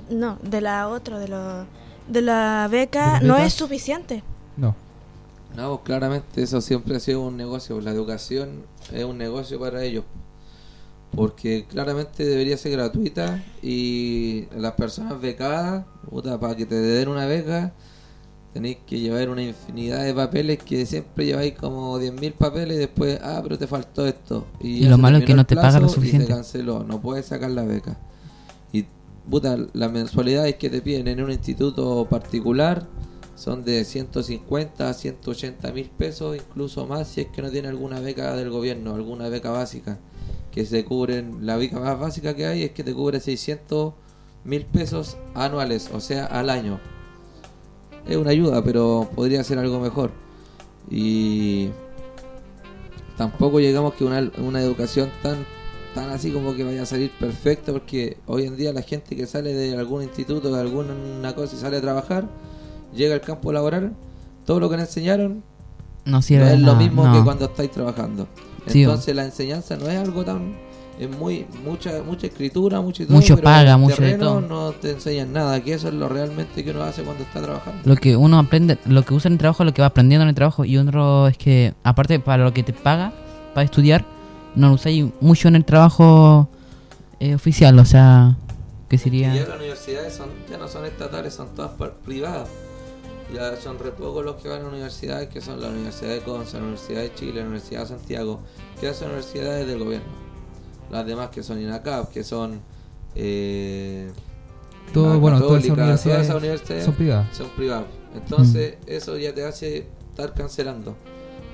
No, de la otra, de la de la beca ¿De las no es suficiente. No. No, pues, claramente eso siempre ha sido un negocio. La educación es un negocio para ellos. Porque claramente debería ser gratuita y las personas becadas, puta, para que te den una beca, tenéis que llevar una infinidad de papeles que siempre lleváis como 10.000 papeles y después, ah, pero te faltó esto. Y lo malo es que no te pagan lo y suficiente. se canceló, no puedes sacar la beca. Y puta, las mensualidades que te piden en un instituto particular son de 150 a 180 mil pesos, incluso más si es que no tiene alguna beca del gobierno, alguna beca básica, que se cubren, la beca más básica que hay es que te cubre 600 mil pesos anuales, o sea, al año. Es una ayuda, pero podría ser algo mejor. Y tampoco llegamos que una, una educación tan tan así como que vaya a salir perfecta porque hoy en día la gente que sale de algún instituto de alguna cosa y sale a trabajar llega al campo laboral todo lo que le enseñaron No sirve es lo mismo no. que cuando estáis trabajando Sí, entonces la enseñanza no es algo tan es muy mucha mucha escritura mucho y todo, Mucho pero paga, en mucho de todo. no te enseñan nada que eso es lo realmente que uno hace cuando está trabajando Lo que uno aprende, lo que usa en el trabajo, lo que va aprendiendo en el trabajo. Y otro es que, aparte, para lo que te paga, para estudiar, no lo usáis mucho en el trabajo eh, oficial. O sea, que Y sería. ya las universidades son, ya no son estatales, son todas privadas. Ya son re pocos los que van a universidades, que son la Universidad de Conza, la Universidad de Chile, la Universidad de Santiago, que son universidades del gobierno. Las demás que son INACAP, que son... Eh, Todo, bueno, todas esas universidades, son privadas. son privadas. Entonces eso ya te hace estar cancelando.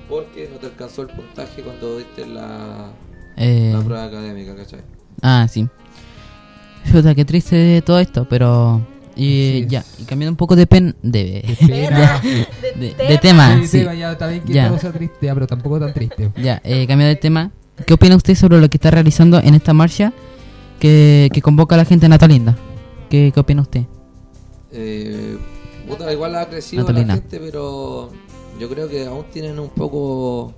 Porque no te alcanzó el puntaje cuando diste la, eh, la prueba académica, ¿cachai? ah, sí. Chuta, qué triste todo esto, pero. Y Así ya, es. y cambiando un poco de pen. De, Pena. de, de tema. Sí, sí. tema, ya, también que Ya. cosa triste, ya, pero tampoco tan triste. Ya, eh, cambiando de tema. ¿Qué opina usted sobre lo que está realizando en esta marcha que, que convoca a la gente en Natalinda? ¿Qué, ¿Qué opina usted? Eh, igual ha crecido Natalina. la gente, pero yo creo que aún tienen un poco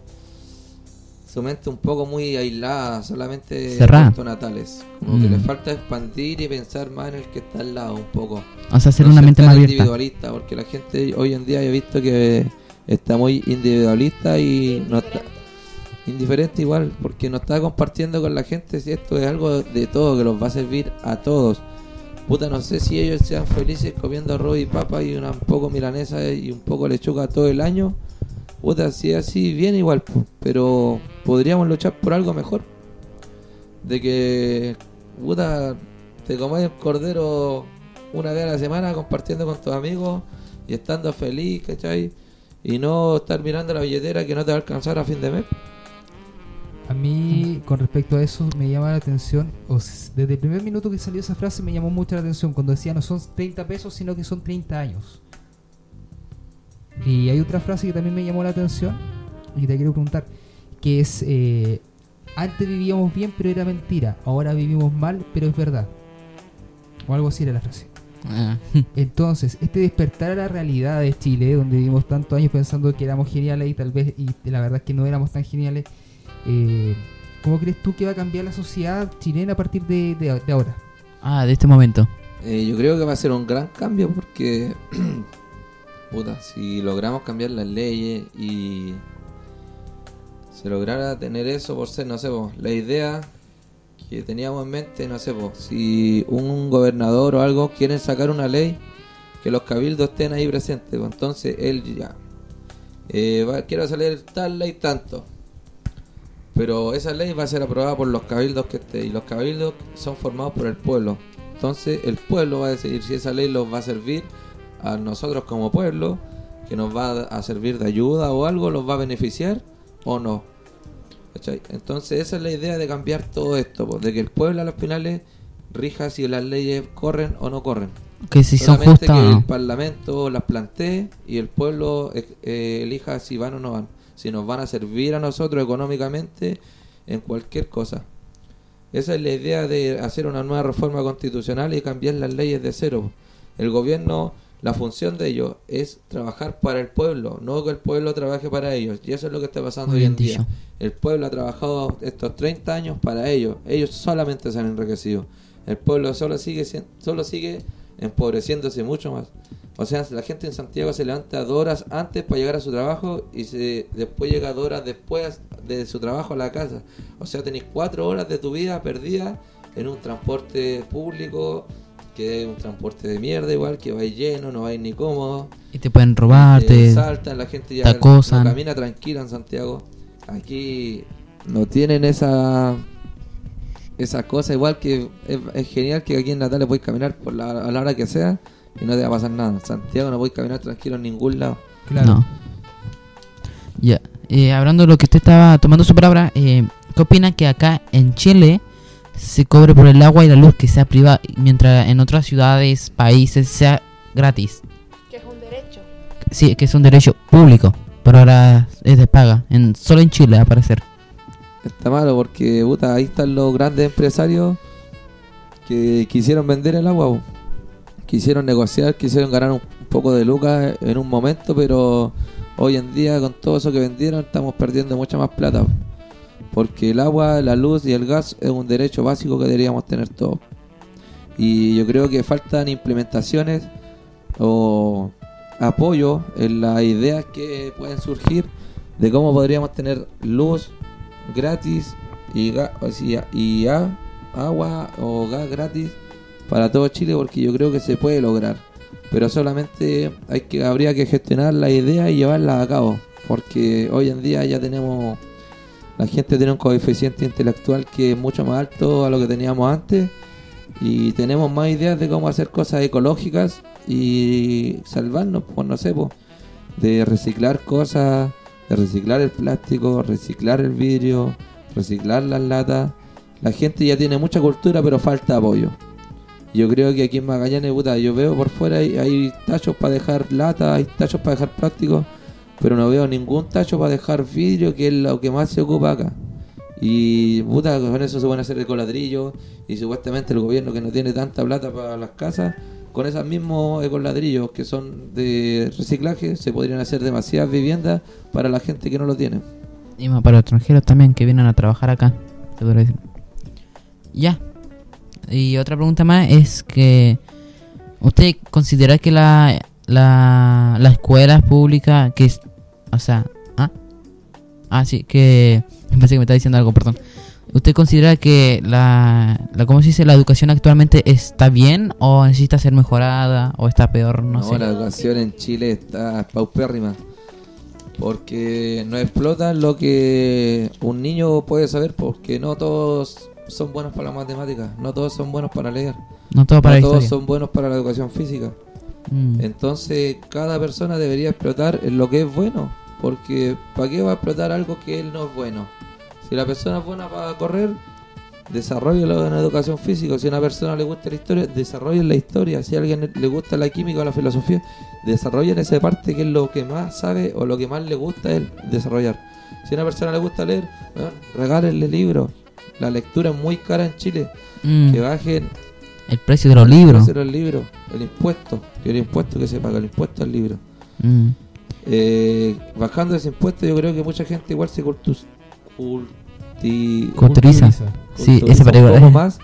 su mente un poco muy aislada, solamente natales. Como que Mm. les falta expandir y pensar más en el que está al lado un poco. O sea, ser No una mente más abierta. individualista, porque la gente hoy en día he visto que está muy individualista y no está indiferente igual, porque no está compartiendo con la gente si esto es algo de todo que los va a servir a todos. Puta, no sé si ellos sean felices comiendo arroz y papa y una un poco milanesa y un poco lechuga todo el año. Puta, si es así, bien igual, pero podríamos luchar por algo mejor. De que, puta, te comáis cordero una vez a la semana compartiendo con tus amigos y estando feliz, ¿cachai? Y no estar mirando la billetera que no te va a alcanzar a fin de mes. A mí, con respecto a eso, me llama la atención, o desde el primer minuto que salió esa frase me llamó mucho la atención, cuando decía no son 30 pesos, sino que son 30 años. Y hay otra frase que también me llamó la atención, y te quiero preguntar, que es, eh, antes vivíamos bien, pero era mentira, ahora vivimos mal, pero es verdad. O algo así era la frase. Ah, Entonces, este despertar a la realidad de Chile, donde vivimos tantos años pensando que éramos geniales y tal vez, y la verdad es que no éramos tan geniales, eh, ¿cómo crees tú que va a cambiar la sociedad chilena a partir de, de- de ahora? ah, de este momento. Eh, yo creo que va a ser un gran cambio porque, puta, si logramos cambiar las leyes y se lograra tener eso por ser, no sé, la idea que teníamos en mente, no sé, si un gobernador o algo quieren sacar una ley, que los cabildos estén ahí presentes, po, entonces él ya, eh, quiero salir tal ley tanto. Pero esa ley va a ser aprobada por los cabildos que esté. Y los cabildos son formados por el pueblo. Entonces el pueblo va a decidir si esa ley los va a servir a nosotros como pueblo, que nos va a servir de ayuda o algo, los va a beneficiar o no. ¿Cachai? Entonces esa es la idea de cambiar todo esto, po, de que el pueblo a los finales rija si las leyes corren o no corren. Que si son Solamente justas o que el parlamento las plantee y el pueblo eh, eh, elija si van o no van. Si nos van a servir a nosotros económicamente en cualquier cosa. Esa es la idea de hacer una nueva reforma constitucional y cambiar las leyes de cero. El gobierno, la función de ellos es trabajar para el pueblo, no que el pueblo trabaje para ellos. Y eso es lo que está pasando Muy hoy en día. El pueblo ha trabajado estos 30 años para ellos. Ellos solamente se han enriquecido. El pueblo solo sigue solo sigue empobreciéndose mucho más. O sea, la gente en Santiago se levanta dos horas antes para llegar a su trabajo y se después llega dos horas después de su trabajo a la casa. O sea, tenéis cuatro horas de tu vida perdida en un transporte público que es un transporte de mierda igual, que vais lleno, no vais ni cómodo. Y te pueden robar, Te te... saltan, la gente ya no camina tranquila en Santiago. Aquí no tienen esa esa cosa igual que es, es genial que aquí en Natales podéis caminar por la, a la hora que sea y no te va a pasar nada. En Santiago no podéis caminar tranquilo en ningún lado. Claro. No. Ya. Eh, hablando de lo que usted estaba tomando su palabra, eh, ¿qué opina que acá en Chile se cobre por el agua y la luz que sea privada, mientras en otras ciudades, países sea gratis? Que es un derecho. Sí, que es un derecho público, pero ahora es de paga. En, solo en Chile, al parecer. Está malo porque puta, ahí están los grandes empresarios que quisieron vender el agua. Quisieron negociar, quisieron ganar un poco de lucas en un momento, pero hoy en día con todo eso que vendieron estamos perdiendo mucha más plata. Po. Porque el agua, la luz y el gas es un derecho básico que deberíamos tener todos. Y yo creo que faltan implementaciones o apoyo en las ideas que pueden surgir de cómo podríamos tener luz gratis y, ga- o sea, y agua o gas gratis para todo Chile porque yo creo que se puede lograr pero solamente hay que habría que gestionar la idea y llevarla a cabo porque hoy en día ya tenemos la gente tiene un coeficiente intelectual que es mucho más alto a lo que teníamos antes y tenemos más ideas de cómo hacer cosas ecológicas y salvarnos, pues no sé, pues, de reciclar cosas, de reciclar el plástico, reciclar el vidrio, reciclar las latas. La gente ya tiene mucha cultura, pero falta apoyo. Yo creo que aquí en Magallanes, puta, yo veo por fuera hay, tachos para dejar lata, hay tachos para dejar plástico, pero no veo ningún tacho para dejar vidrio, que es lo que más se ocupa acá. Y puta, con eso se van a hacer ecoladrillos y supuestamente el gobierno que no tiene tanta plata para las casas, con esos mismos ecoladrillos que son de reciclaje, se podrían hacer demasiadas viviendas para la gente que no lo tiene. Y más para los extranjeros también que vienen a trabajar acá. Ya. Y otra pregunta más es que ¿usted considera que la la, la escuela pública que es o sea, ah, ah sí, que pensé que me está diciendo algo, perdón. ¿Usted considera que la, la cómo se dice la educación actualmente está bien o necesita ser mejorada o está peor, no, No, sé? la educación en Chile está paupérrima. Porque no explotan lo que un niño puede saber, porque no todos son buenos para la matemática, no todos son buenos para leer, No todo para no todos son buenos para la educación física. Mm. Entonces, cada persona debería explotar en lo que es bueno, porque ¿para qué va a explotar algo que él no es bueno? Si la persona es buena para correr, desarrollalo en educación física. Si a una persona le gusta la historia, desarrollen la historia. Si a alguien le gusta la química o la filosofía, desarrollen esa parte que es lo que más sabe o lo que más le gusta a él desarrollar. Si a una persona le gusta leer, bueno, regálenle libros. La lectura es muy cara en Chile. Mm. Que bajen El precio de los libros. el impuesto, que el impuesto que se paga, el impuesto al libro. Mm. Eh, bajando ese impuesto, yo creo que mucha gente igual se cultus, culti- Culturiza. Sí, culturiza esa un poco más.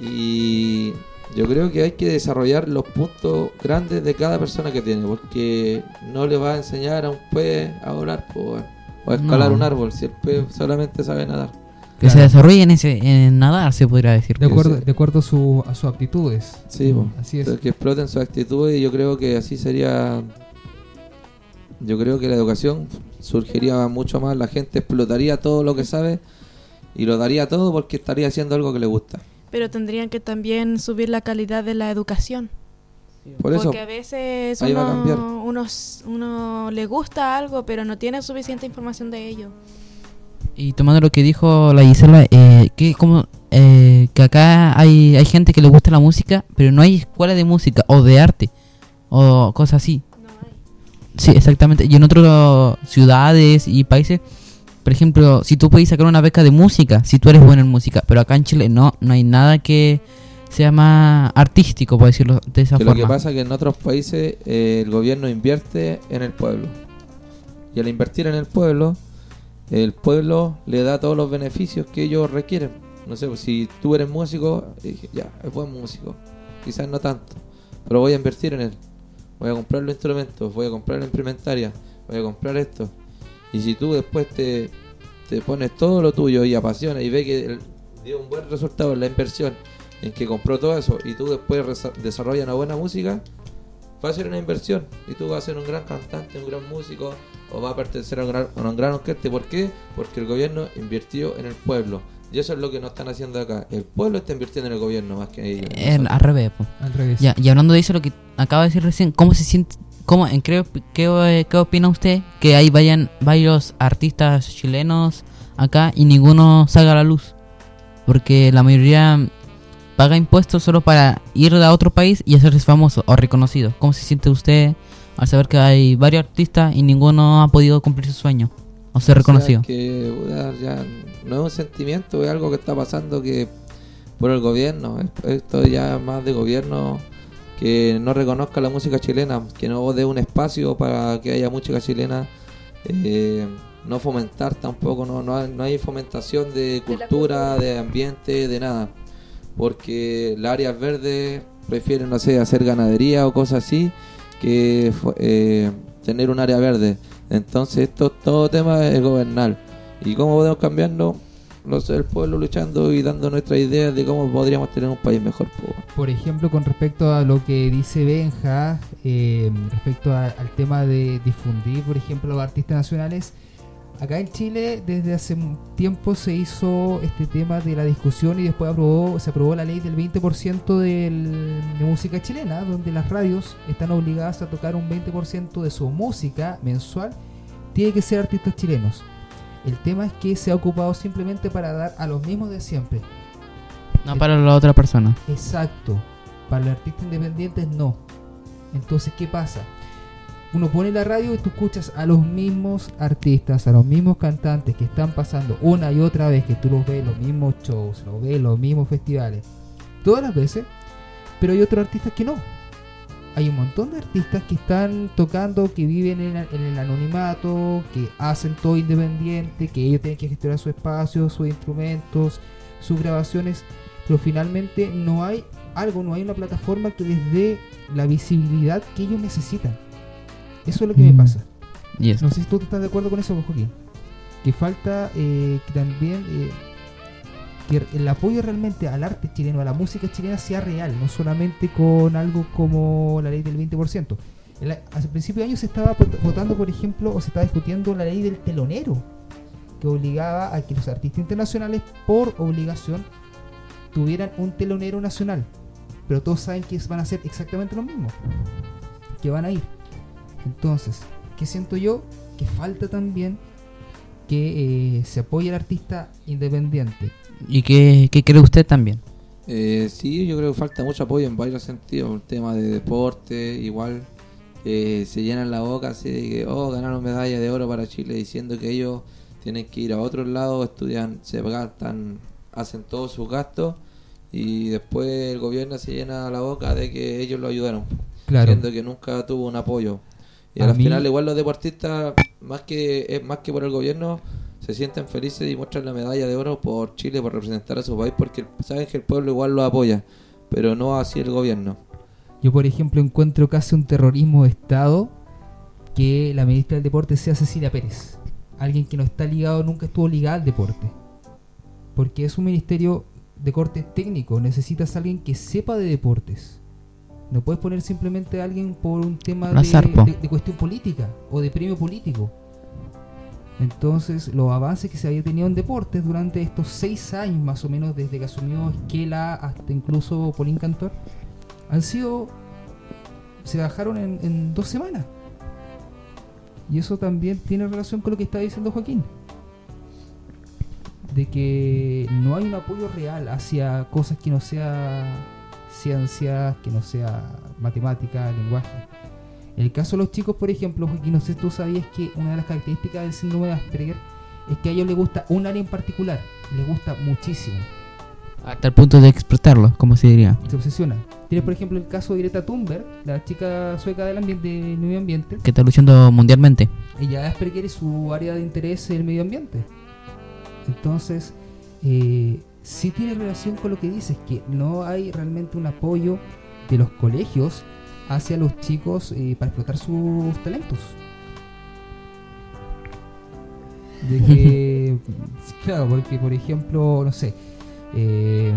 Y yo creo que hay que desarrollar los puntos grandes de cada persona que tiene, porque no le va a enseñar a un pez a volar o a escalar No. un árbol si el pez solamente sabe nadar. Que se desarrolle en, ese, en nadar, se podría decir. De acuerdo, de acuerdo a, su, a sus actitudes. Sí, po. Así es. que exploten su actitud y yo creo que así sería yo creo que la educación surgiría mucho más, la gente explotaría todo lo que sabe y lo daría todo porque estaría haciendo algo que le gusta. Pero tendrían que también subir la calidad de la educación. Por eso, Porque a veces a uno, unos- uno le gusta algo, pero no tiene suficiente información de ello. Y tomando lo que dijo la Gisela, eh, que como eh, que acá hay, hay gente que le gusta la música, pero no hay escuela de música o de arte o cosas así. Sí, exactamente. Y en otras ciudades y países, por ejemplo, si tú puedes sacar una beca de música, si tú eres bueno en música, pero acá en Chile no, no hay nada que sea más artístico, por decirlo de esa que lo forma. que pasa es que en otros países eh, el gobierno invierte en el pueblo. Y al invertir en el pueblo, el pueblo le da todos los beneficios que ellos requieren. No sé, pues, si tú eres músico, dije, ya, es buen músico. Quizás no tanto, pero voy a invertir en él. Voy a comprar los instrumentos, voy a comprar la implementaria, voy a comprar esto. Y si tú después te, te pones todo lo tuyo y apasionas y ves que el- dio un buen resultado en la inversión, en que compró todo eso, y tú después desarrollas una buena música, va a ser una inversión. Y tú vas a ser un gran cantante, un gran músico, o va a pertenecer a un gran, a un gran orquesta. ¿Por qué? Porque el gobierno invirtió en el pueblo. Y eso es lo que no están haciendo acá. El pueblo está invirtiendo en el gobierno más que ellos. Al revés, po. Al revés. Ya, y hablando de eso, lo que acaba de decir recién, ¿cómo se siente? ¿Cómo, en qué, qué, qué opina usted que ahí vayan varios artistas chilenos acá y ninguno salga a la luz? Porque la mayoría paga impuestos solo para ir a otro país y hacerse famoso o reconocido. ¿Cómo se siente usted al saber que hay varios artistas y ninguno ha podido cumplir su sueño o ser O sea, reconocido? que puta, ya no es un sentimiento, es algo que está pasando que por el gobierno. es- Esto ya es más de gobierno que no reconozca la música chilena, que no dé un espacio para que haya música chilena. eh, no fomentar tampoco, no, no, hay, no hay fomentación de cultura, de ambiente, de nada. Porque las áreas verdes prefieren, no sé, hacer ganadería o cosas así que eh, tener un área verde. Entonces, esto todo tema es gobernar. ¿Y cómo podemos cambiarlo? Lo sé, el pueblo luchando y dando nuestras ideas de cómo podríamos tener un país mejor. po. Por ejemplo, con respecto a lo que dice Benja, eh, respecto a- al tema de difundir, por ejemplo, los artistas nacionales, acá en Chile desde hace un tiempo se hizo este tema de la discusión y después aprobó, se aprobó la ley del 20% del- de música chilena, donde las radios están obligadas a tocar un 20% de su música mensual, tiene que ser artistas chilenos. El tema es que se ha ocupado simplemente para dar a los mismos de siempre. No para la otra persona. Exacto. Para los artistas independientes no. Entonces, ¿qué pasa? Uno pone la radio y tú escuchas a los mismos artistas, a los mismos cantantes que están pasando una y otra vez, que tú los ves los mismos shows, los ves los mismos festivales, todas las veces, pero hay otros artistas que no. Hay un montón de artistas que están tocando, que viven en, en el anonimato, que hacen todo independiente, que ellos tienen que gestionar su espacio, sus instrumentos, sus grabaciones, pero finalmente no hay algo, no hay una plataforma que les dé la visibilidad que ellos necesitan. Eso es lo que me Mm. pasa. Eso. No sé si tú estás de acuerdo con eso, Joaquín. Que falta eh, que también eh, que el apoyo realmente al arte chileno, a la música chilena sea real, no solamente con algo como la ley del 20%. El- hace principio de año se estaba votando, por ejemplo, o se estaba discutiendo la ley del telonero, que obligaba a que los artistas internacionales, por obligación, tuvieran un telonero nacional. Pero todos saben que van a hacer exactamente lo mismo, que van a ir. Entonces, ¿qué siento yo? Que falta también que eh, se apoye al artista independiente. ¿Y qué, qué cree usted también? Eh, sí, yo creo que falta mucho apoyo en varios sentidos. El tema de deporte, igual eh, se llenan la boca así de que, oh, ganaron medalla de oro para Chile, diciendo que ellos tienen que ir a otros lados, estudian, se gastan, hacen todos sus gastos y después el gobierno se llena la boca de que ellos lo ayudaron, Claro. siendo que nunca tuvo un apoyo. Y A al mí- final igual los deportistas, más que más que por el gobierno, se sienten felices y muestran la medalla de oro por Chile, por representar a su país, porque saben que el pueblo igual lo apoya, pero no así el gobierno. Yo, por ejemplo, encuentro casi un terrorismo de Estado que la ministra del Deporte sea Cecilia Pérez. Alguien que no está ligado, nunca estuvo ligada al deporte. Porque es un ministerio de corte técnico. Necesitas a alguien que sepa de deportes. No puedes poner simplemente a alguien por un tema de cuestión política o de premio político. Entonces, los avances que se había tenido en deportes durante estos seis años más o menos, desde que asumió Esquela hasta incluso Polín Cantor, han sido. se bajaron en, en dos semanas. Y eso también tiene relación con lo que está diciendo Joaquín. De que no hay un apoyo real hacia cosas que no sea ciencias, que no sea matemática, lenguaje. En el caso de los chicos, por ejemplo, Joaquín, no sé si tú sabías que una de las características del síndrome de Asperger es que a ellos les gusta un área en particular, les gusta muchísimo, Hasta el punto de explotarlo, como se diría. se obsesiona. Tienes, por ejemplo, el caso de Greta Thunberg, la chica sueca del, ambiente, del medio ambiente. Que está luchando mundialmente. Ella Asperger es su área de interés el medio ambiente. Entonces, eh, sí tiene relación con lo que dices, que no hay realmente un apoyo de los colegios hacia los chicos eh, para explotar sus talentos. De que, claro, porque por ejemplo, no sé, eh,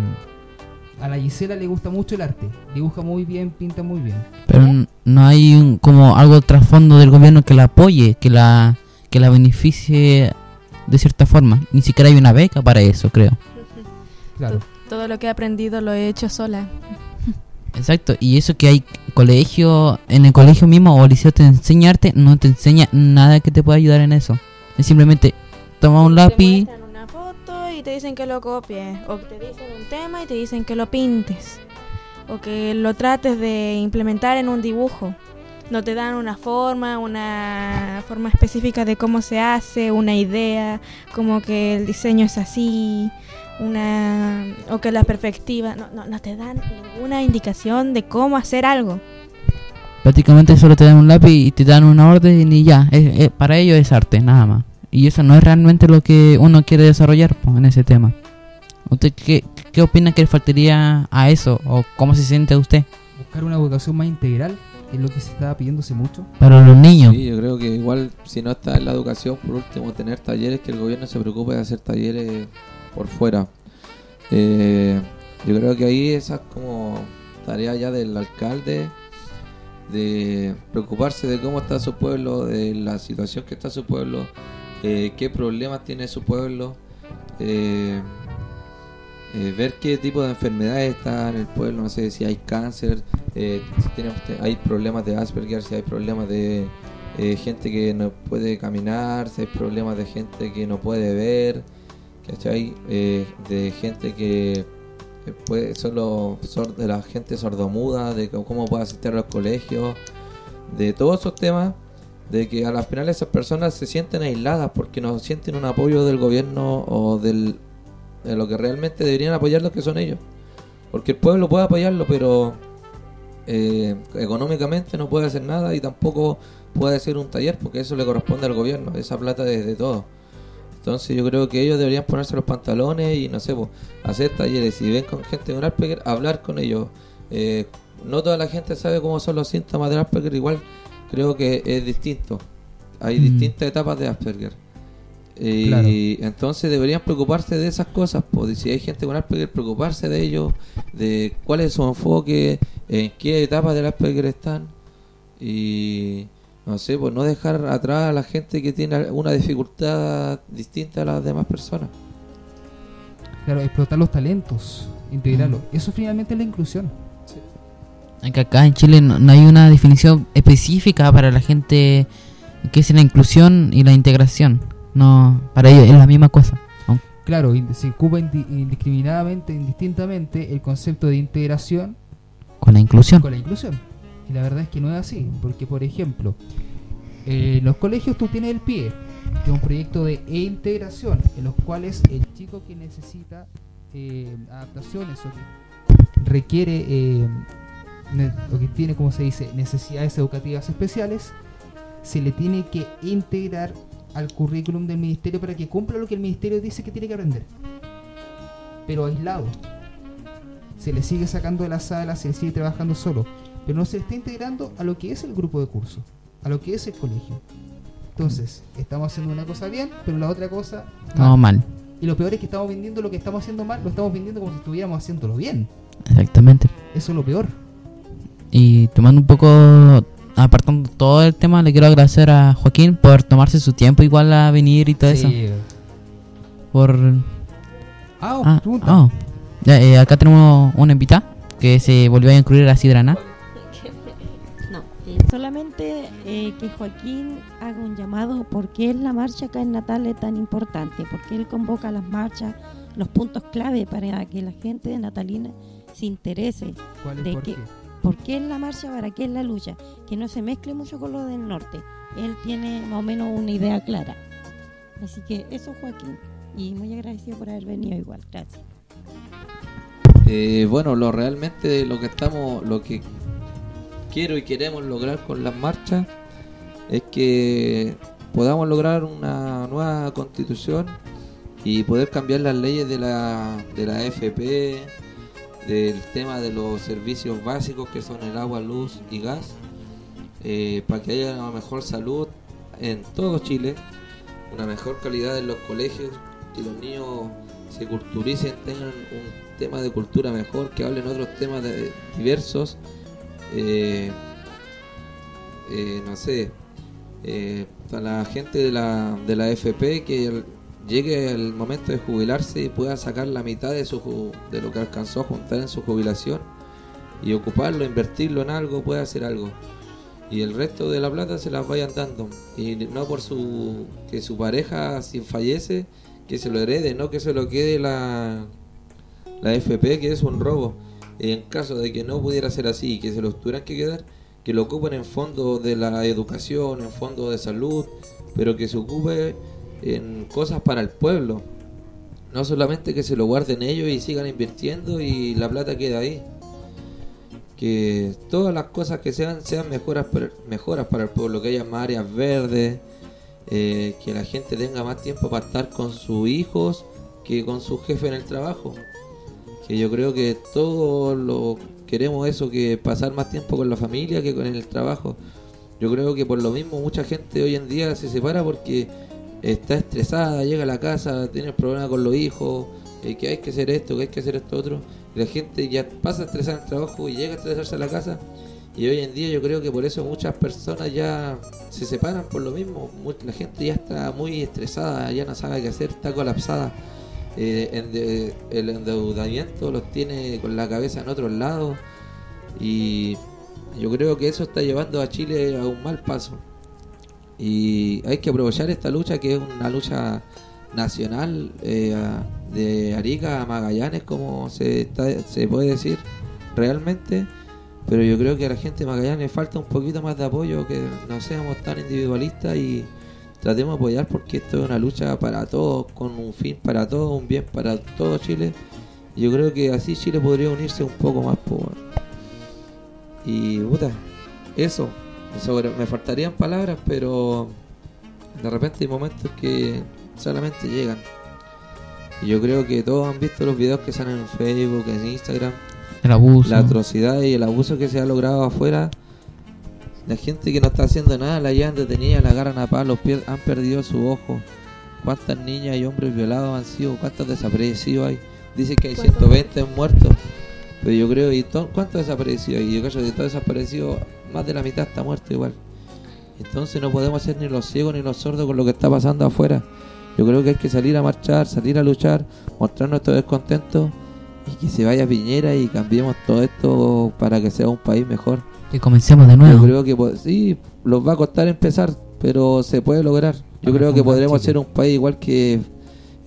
a la Gisela le gusta mucho el arte, dibuja muy bien, pinta muy bien. Pero no hay un, como algo trasfondo del gobierno que la apoye, que la, que la beneficie de cierta forma. Ni siquiera hay una beca para eso, creo. Claro. Todo lo que he aprendido lo he hecho sola. Exacto, y eso que hay colegio, en el colegio mismo o liceo te enseña arte, no te enseña nada que te pueda ayudar en eso. Es simplemente toma un Te lápiz, muestran una foto y te dicen que lo copies. O te dicen un tema y te dicen que lo pintes. O que lo trates de implementar en un dibujo. No te dan una forma, una forma específica de cómo se hace, una idea, como que el diseño es así, una o que la perspectiva, no, no, no te dan ninguna indicación de cómo hacer algo. prácticamente solo te dan un lápiz y te dan una orden y ya. Es- es- para ello es arte, nada más. Y eso no es realmente lo que uno quiere desarrollar po, en ese tema. ¿Usted qué, qué opina que le faltaría a eso? ¿O cómo se siente usted Buscar una educación más integral es lo que se estaba pidiéndose mucho. para los niños? Sí, yo creo que igual si no está en la educación, por último, tener talleres, que el gobierno se preocupe de hacer talleres por fuera. Eh, yo creo que ahí esa es como tarea ya del alcalde de preocuparse de cómo está su pueblo, de la situación que está su pueblo, eh, qué problemas tiene su pueblo, eh, ver qué tipo de enfermedades está en el pueblo, no sé si hay cáncer, si hay problemas de Asperger, si hay problemas de gente que no puede caminar, si hay problemas de gente que no puede ver, ¿cachai? Eh, de gente que eh, puede solo de la gente sordomuda, de cómo- puede asistir a los colegios, de todos esos temas, de que a las final esas personas se sienten aisladas porque no sienten un apoyo del gobierno o del, de lo que realmente deberían apoyarlos que son ellos. Porque el pueblo puede apoyarlo, pero eh, económicamente no puede hacer nada y tampoco puede hacer un taller porque eso le corresponde al gobierno, esa plata es de todo. Entonces yo creo que ellos deberían ponerse los pantalones y no sé, pues, hacer talleres. Si ven con gente con Asperger, hablar con ellos. Eh, no toda la gente sabe cómo son los síntomas del Asperger, igual creo que es distinto. Hay Mm. distintas etapas de Asperger. Y Claro. entonces deberían preocuparse de esas cosas. Pues, si hay gente con Asperger, preocuparse de ellos, de cuál es su enfoque, en qué etapa del Asperger están. Y no sé, pues no dejar atrás a la gente que tiene una dificultad distinta a las demás personas. Claro, explotar los talentos, integrarlos. Eso finalmente es la inclusión. Es que acá en Chile no, no hay una definición específica para la gente que es la inclusión y la integración. No, para ellos es la misma cosa. Claro, se ocupa indi- indiscriminadamente, indistintamente el concepto de integración Con la inclusión. con la inclusión. Y la verdad es que no es así, porque por ejemplo, eh, en los colegios tú tienes el PIE, que es un proyecto de integración, en los cuales el chico que necesita eh, adaptaciones o que requiere eh, o que tiene, como se dice, necesidades educativas especiales, se le tiene que integrar al currículum del ministerio para que cumpla lo que el ministerio dice que tiene que aprender. Pero aislado. Se le sigue sacando de la sala, se le sigue trabajando solo. Pero no se está integrando a lo que es el grupo de curso, a lo que es el colegio. Entonces, estamos haciendo una cosa bien, pero la otra cosa No, mal. mal. Y lo peor es que estamos vendiendo lo que estamos haciendo mal, lo estamos vendiendo como si estuviéramos haciéndolo bien. Exactamente. Eso es lo peor. Y tomando un poco, apartando todo el tema, le quiero agradecer a Joaquín por tomarse su tiempo igual a venir y todo eso. Sí. Por... Ah, Ah, oh. Ya, eh, acá tenemos una invitada que se volvió a incluir a Sidrana. Solamente eh, que Joaquín haga un llamado porque es la marcha acá en Natal es tan importante, porque él convoca las marchas, los puntos clave para que la gente de Natalina se interese ¿Cuál es de por qué? qué? por qué es la marcha, para qué es la lucha, que no se mezcle mucho con lo del norte. Él tiene más o menos una idea clara. Así que eso Joaquín, y muy agradecido por haber venido igual, gracias. Eh, bueno, lo realmente lo que estamos, lo que quiero y queremos lograr con las marchas es que podamos lograr una nueva constitución y poder cambiar las leyes de la, de la FP, del tema de los servicios básicos que son el agua, luz y gas, eh, para que haya una mejor salud en todo Chile, una mejor calidad en los colegios, que los niños se culturicen, tengan un tema de cultura mejor, que hablen otros temas de- diversos. Eh, eh, no sé, eh, la gente de la, de la FP que llegue el momento de jubilarse y pueda sacar la mitad de, su, de lo que alcanzó a juntar en su jubilación y ocuparlo, invertirlo en algo, pueda hacer algo. Y el resto de la plata se las vayan dando. Y no por su que su pareja, si fallece, que se lo herede, no que se lo quede la, la FP, que es un robo. En caso de que no pudiera ser así y que se los tuvieran que quedar, que lo ocupen en fondos de la educación, en fondos de salud, pero que se ocupe en cosas para el pueblo. No solamente que se lo guarden ellos y sigan invirtiendo y la plata queda ahí. Que todas las cosas que sean sean mejoras, mejoras para el pueblo, que haya más áreas verdes, eh, que la gente tenga más tiempo para estar con sus hijos que con su jefe en el trabajo. Que yo creo que todos lo queremos eso, que pasar más tiempo con la familia que con el trabajo. Yo creo que por lo mismo mucha gente hoy en día se separa porque está estresada, llega a la casa, tiene problemas con los hijos, eh, que hay que hacer esto, que hay que hacer esto otro. Y la gente ya pasa estresada en el trabajo y llega a estresarse a la casa. Y hoy en día yo creo que por eso muchas personas ya se separan por lo mismo. La gente ya está muy estresada, ya no sabe qué hacer, está colapsada. Eh, ende- el endeudamiento los tiene con la cabeza en otros lados. Y yo creo que eso está llevando a Chile a un mal paso. Y hay que aprovechar esta lucha que es una lucha nacional eh, de Arica a Magallanes, como se, está- se puede decir realmente. Pero yo creo que a la gente de Magallanes falta un poquito más de apoyo, que no seamos tan individualistas y tratemos de apoyar porque esto es una lucha para todos, con un fin para todos, un bien para todo Chile. Yo creo que así Chile podría unirse un poco más. po, weón. Y puta, eso. Sobre, me faltarían palabras, pero de repente hay momentos que solamente llegan. Y yo creo que todos han visto los videos que salen en Facebook, en Instagram, El abuso. la atrocidad y el abuso que se ha logrado afuera. La gente que no está haciendo nada la llevan detenida, la agarran a palos, han perdido su ojo. ¿Cuántas niñas y hombres violados han sido? ¿Cuántos desaparecidos hay? Dicen que hay ¿Cuántos 120 muertos. Pero yo creo, ¿y to- cuántos desaparecidos hay? Y yo creo que de todos desaparecidos, más de la mitad está muerto igual. Entonces no podemos ser ni los ciegos ni los sordos con lo que está pasando afuera. Yo creo que hay que salir a marchar, salir a luchar, mostrar nuestro descontento y que se vaya Piñera y cambiemos todo esto para que sea un país mejor. Que comencemos de Yo nuevo. creo que sí, los va a costar empezar, pero se puede lograr. Yo Para creo que podremos Chile. ser un país igual que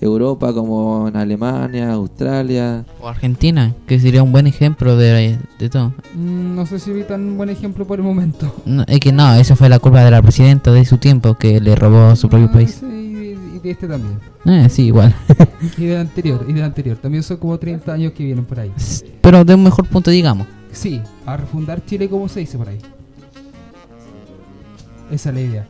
Europa, como en Alemania, Australia. O Argentina, que sería un buen ejemplo de, de todo. Mm, no sé si vi tan buen ejemplo por el momento. No, es que no, esa fue la culpa de la presidenta de su tiempo que le robó su propio Ah, país. sí, y, y de este también. Eh, sí, igual. Y del anterior, y del anterior. También son como 30 años que vienen por ahí. Pero de un mejor punto, digamos. Sí, a refundar Chile como se dice por ahí. Esa es la idea.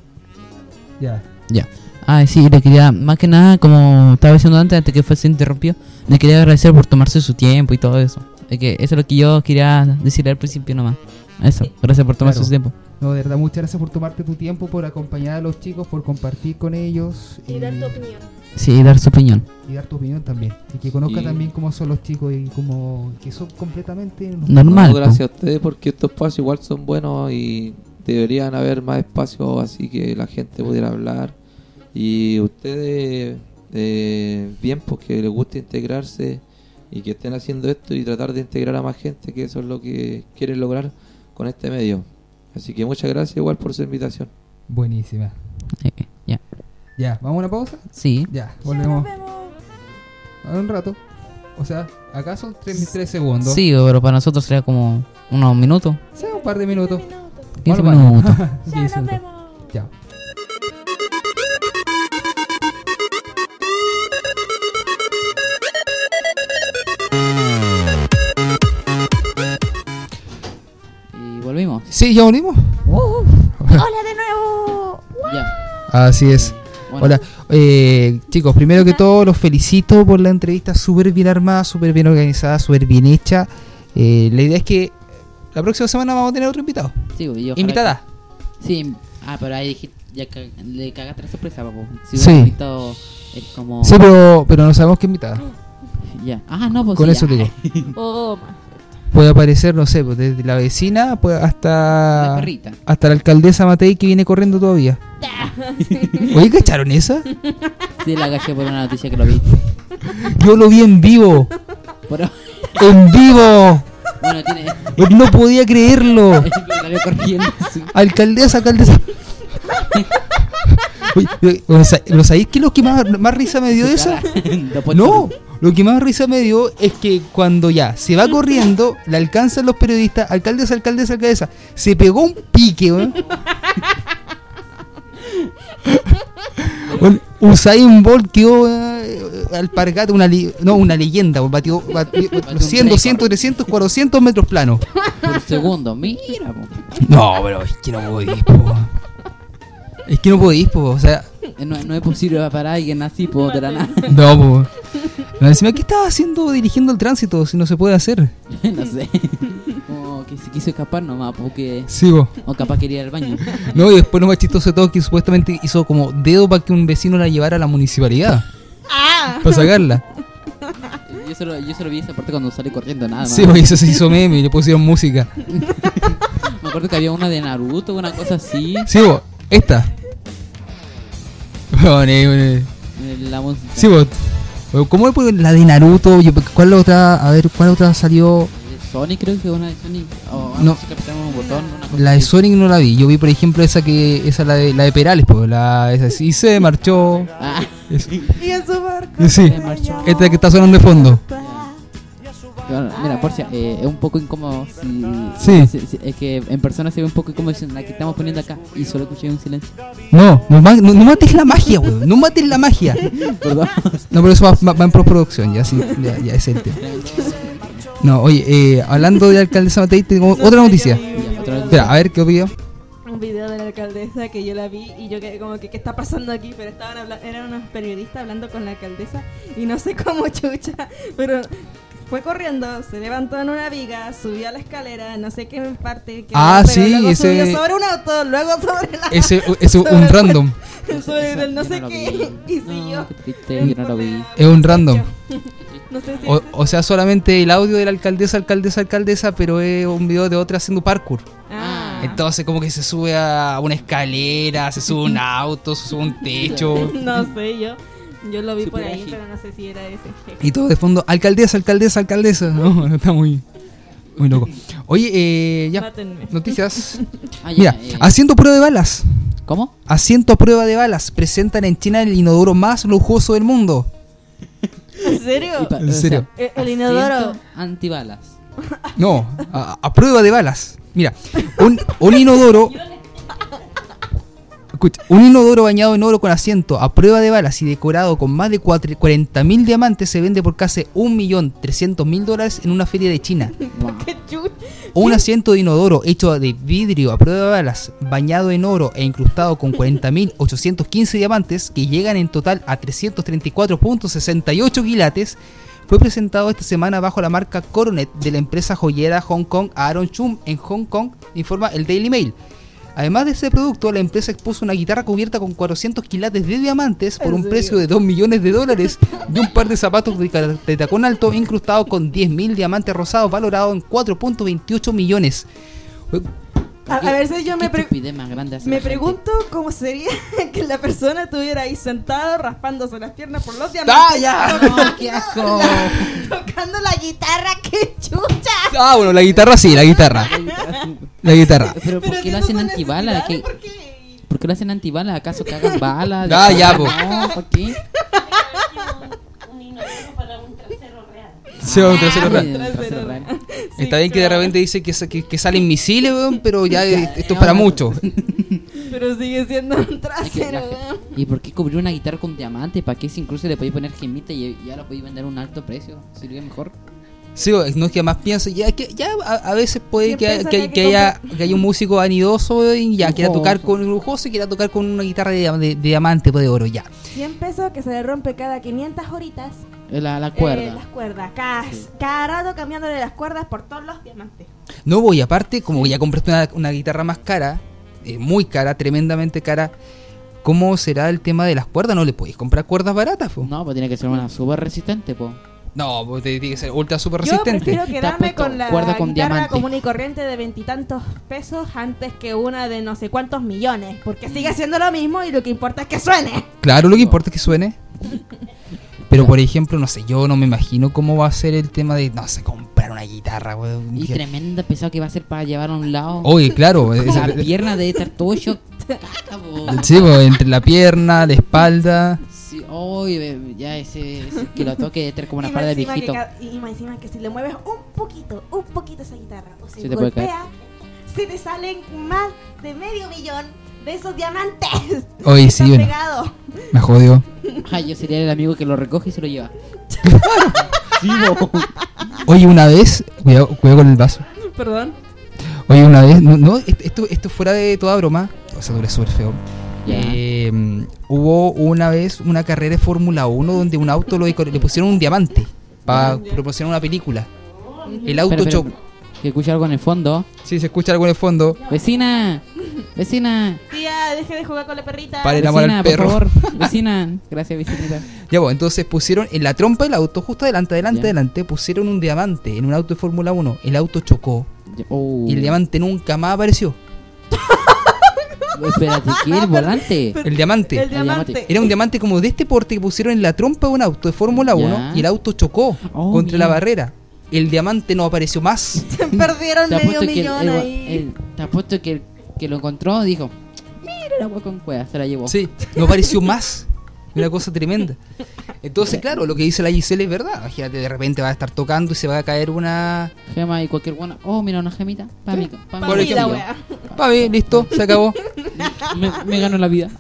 Ya. Ya. Ah, sí, le quería, más que nada, como estaba diciendo antes, antes que fue se interrumpió, le quería agradecer por tomarse su tiempo y todo eso. Es que eso es lo que yo quería decir al principio nomás. Eso, gracias por tomarse Claro. su tiempo. No, de verdad, muchas gracias por tomarte tu tiempo, por acompañar a los chicos, por compartir con ellos Y dar tu opinión. Sí, dar su opinión. y dar tu opinión también. Y que conozcan Y- también cómo son los chicos y cómo que son completamente Normal. No, gracias a ustedes porque estos espacios igual son buenos y deberían haber más espacios así que la gente pudiera hablar. Y ustedes, eh, bien, porque les gusta integrarse y que estén haciendo esto y tratar de integrar a más gente, que eso es lo que quieren lograr con este medio. Así que muchas gracias igual por su invitación. buenísima. Eh, Ya. Ya, ¿vamos a una pausa? Sí. Ya, Ya, volvemos nos vemos. a un rato. O sea, acá son 3 segundos. Sí, pero para nosotros sería como unos minutos. Sí, un par de minutos. 15 Vamos al baño. minutos. Ya 15 nos minutos. vemos. Ya. Y volvimos. Sí, ya volvimos. Hola de nuevo. Ya. Así es. Bueno, Hola, eh, chicos, primero que todo los felicito por la entrevista súper bien armada, súper bien organizada, súper bien hecha. Eh, la idea es que la próxima semana vamos a tener otro invitado. Sí, y ojalá Invitada. que- Sí, ah, pero ahí dijiste, ya ca- le cagaste la sorpresa, papo. Si Sí. hubiera invitado, es como. Sí, pero, pero no sabemos qué invitada. Ya. Ah, no, pues Con sí, eso ya. digo. Oh. Puede aparecer, no sé, pues, desde la vecina pues, La hasta, perrita. hasta la alcaldesa Matei que viene corriendo todavía. Oye, ¿cacharon esa? Sí, la caché por una noticia que lo vi. Yo lo vi en vivo. Pero, ¡En vivo! bueno, tiene. No podía creerlo. Alcaldesa, alcaldesa. Oye, ¿lo sabéis qué es lo que más, más risa me dio de esa? Después No, lo que más risa me dio es que cuando ya se va corriendo, le alcanzan los periodistas, alcaldesa, alcaldesa, alcaldesa, se pegó un pique, weón. Weón, Usain Bolt quedó eh, alpargata, una, no, una leyenda, weón, batió, batió- un 100, 200, récord. 300, 400 metros planos. por segundo. Mira, po. No, pero es que no podéis, po. Es que no podéis, po, o sea, Eh, No, no es posible para alguien así, po, de la nada. no, po. No, encima, ¿qué estaba haciendo dirigiendo el tránsito si no se puede hacer? no sé. Como que se quiso escapar nomás, porque. Sí, po. O capaz quería ir al baño. No, y después lo más chistoso de todo que supuestamente hizo como dedo para que un vecino la llevara a la municipalidad. Ah. Para sacarla. Yo solo, yo solo vi esa parte cuando sale corriendo, nada más. Sí, pues eso se hizo meme y le pusieron música. Me acuerdo que había una de Naruto, una cosa así. Sí, vos, esta. Bueno, eh, eh, La música. Sí, vos. ¿Cómo es la de Naruto? ¿Cuál otra? A ver, ¿cuál otra salió? Sonic, creo que una de Sonic. No. no. sé, apretamos un botón, una cosa La de. Sonic no la vi. Yo vi, por ejemplo, esa que esa la de la de Perales, pues, la esa sí se marchó. Ah, Eso. Y en su barco. Sí. se marchó. Esta que está sonando de fondo. Mira, Porcia, eh, es un poco incómodo. Si, Sí. si- si- es que en persona se ve un poco incómodo diciendo la que estamos poniendo acá y solo escuché un silencio. No, no, ma- no- no mates la magia, weón. No mates la magia. Perdón. No, pero eso va, va- va en postproducción, ya, sí, ya, ya es el tema. No, oye, eh, hablando de alcaldesa Matei, tengo otra noticia. Ya, otra vez. Espera, a ver, ¿qué opinión? Un video de la alcaldesa que yo la vi y yo quedé como que ¿qué está pasando aquí? Pero estaban habla- eran unos periodistas hablando con la alcaldesa y no sé cómo chucha, pero fue corriendo, se levantó en una viga, subió a la escalera, no sé qué parte. que- Ah, sí, luego ese- Subió sobre un auto, luego sobre la. Ese es un random. sobre el no sé qué. Y siguió. Es un random. No sé si. O, o sea, solamente el audio de la alcaldesa, alcaldesa, alcaldesa, pero es un video de otra haciendo parkour. ah. Entonces, como que se sube a una escalera, se sube a un auto, se sube a un techo. No sé, yo. Yo lo vi por ahí, ágil. pero no sé si era ese. Y todo de fondo, alcaldesa, alcaldesa, alcaldesa. No, está muy, muy loco. Oye, eh, ya, Mátenme. noticias. Ah, ya, Mira, eh, asiento a prueba de balas. ¿Cómo? Asiento a prueba de balas. Presentan en China el inodoro más lujoso del mundo. ¿En serio? ¿En o serio? Eh, el inodoro. Antibalas. No, a, a prueba de balas. Mira, un, un inodoro. Escucha, un inodoro bañado en oro con asiento a prueba de balas y decorado con más de 40.000 diamantes se vende por casi 1.300.000 dólares en una feria de China. Un asiento de inodoro hecho de vidrio a prueba de balas, bañado en oro e incrustado con 40.815 diamantes que llegan en total a 334.68 quilates, fue presentado esta semana bajo la marca Coronet de la empresa joyera Hong Kong Aaron Chum en Hong Kong, informa el Daily Mail. Además de ese producto, la empresa expuso una guitarra cubierta con 400 quilates de diamantes por ¿En un serio? precio de 2 millones de dólares y un par de zapatos de, de tacón alto incrustados con 10.000 diamantes rosados valorados en 4.28 millones. A, a ver si yo me, ¿Qué pre- estupidez más grande hace me pregunto cómo sería que la persona estuviera ahí sentado raspándose las piernas por los diamantes. ¡Ah, ya! No, qué asco. Tocando la guitarra, qué chucha. Ah, bueno, la guitarra sí, la guitarra. La guitarra. Pero ¿por qué lo hacen antibala? ¿Qué- ¿Por qué? ¿Por qué lo hacen antibala? ¿Acaso cagan balas? Ah, ya, po. No, ¿por qué? Sí, un trasero real. un Trasero trasero real. real. Está bien que de repente dice que, que, que salen misiles, weón, pero ya esto es para mucho. Pero sigue siendo un trasero, la weón. ¿Y por qué cubrir una guitarra con diamante? ¿Para qué si incluso le podéis poner gemita y ya lo podéis vender a un alto precio? ¿Sería mejor? Sí, no es que más piensa, ya que ya a, a veces puede que, saca que, que que haya, que haya un músico vanidoso y ya quiera tocar con lujoso y quiera tocar con una guitarra de, de- de diamante pues, de oro, ya. 100 pesos que se le rompe cada 500 horitas. Eh, La, la eh, las cuerdas. Cada, Sí. cada rato cambiándole las cuerdas por todos los diamantes. No voy, aparte, como ya compraste una, una guitarra más cara, eh, muy cara, tremendamente cara, ¿cómo será el tema de las cuerdas? No le podéis comprar cuerdas baratas, po? No, pues tiene que ser una súper resistente, po. No, te- tiene que ser ultra super Yo resistente. prefiero Está quedarme con la con guitarra diamante. común y corriente de veintitantos pesos antes que una de no sé cuántos millones. Porque sigue siendo lo mismo y lo que importa es que suene. Claro, lo que importa es que suene. Pero por ejemplo, no sé, yo no me imagino cómo va a ser el tema de, no sé, comprar una guitarra, weón. Y tremenda pesado que va a ser para llevar a un lado. Oye, claro, esa- la pierna de estar todo po. sí, pues, entre la pierna, la espalda. Oye, ya ese, ese que lo toque debe como una par de que viejito. y más encima que si le mueves un poquito, un poquito esa guitarra, o si Sí te puede golpea, se te salen más de medio millón de esos diamantes. Que sí, bueno, me jodió. Ah, yo sería el amigo que lo recoge y se lo lleva. sí, po. Oye, una vez, cuidado, cuidado con el vaso. Perdón. Oye, una vez, no, no, esto, esto fuera de toda broma, o sea, es súper feo. Ya. Eh, hubo una vez una carrera de Fórmula 1 donde un auto lo le pusieron un diamante para promocionar una película. El auto chocó. Que escucha algo en el fondo. Sí, se escucha algo en el fondo. Vecina, vecina, Tía, deje de jugar con la perrita. Amor vecina, al por perro. favor. Vecina, gracias, vecinita. Ya, bueno, entonces pusieron en la trompa del auto, justo adelante, adelante, Ya. adelante, pusieron un diamante en un auto de Fórmula 1. El auto chocó oh. y el diamante nunca más apareció. Espérate, ¿qué? ¿El volante? El diamante. El diamante. Era un diamante como de este porte que pusieron en la trompa de un auto de Fórmula Ya. 1 y el auto chocó Oh, contra mira. la barrera. El diamante no apareció más. Se perdieron medio apuesto que, el, millón el- ahí. el- te apuesto que el que lo encontró dijo: Mira el agua con cueva, se la llevó. Sí, no apareció más. Una cosa tremenda. Entonces, claro, lo que dice la Giselle es verdad. Imagínate, de repente va a estar tocando y se va a caer una. Gema y cualquier buena. Oh, mira, una gemita. Para mí, pa' Pa' mí, por mí. Pa' listo, se acabó. me, me ganó la vida.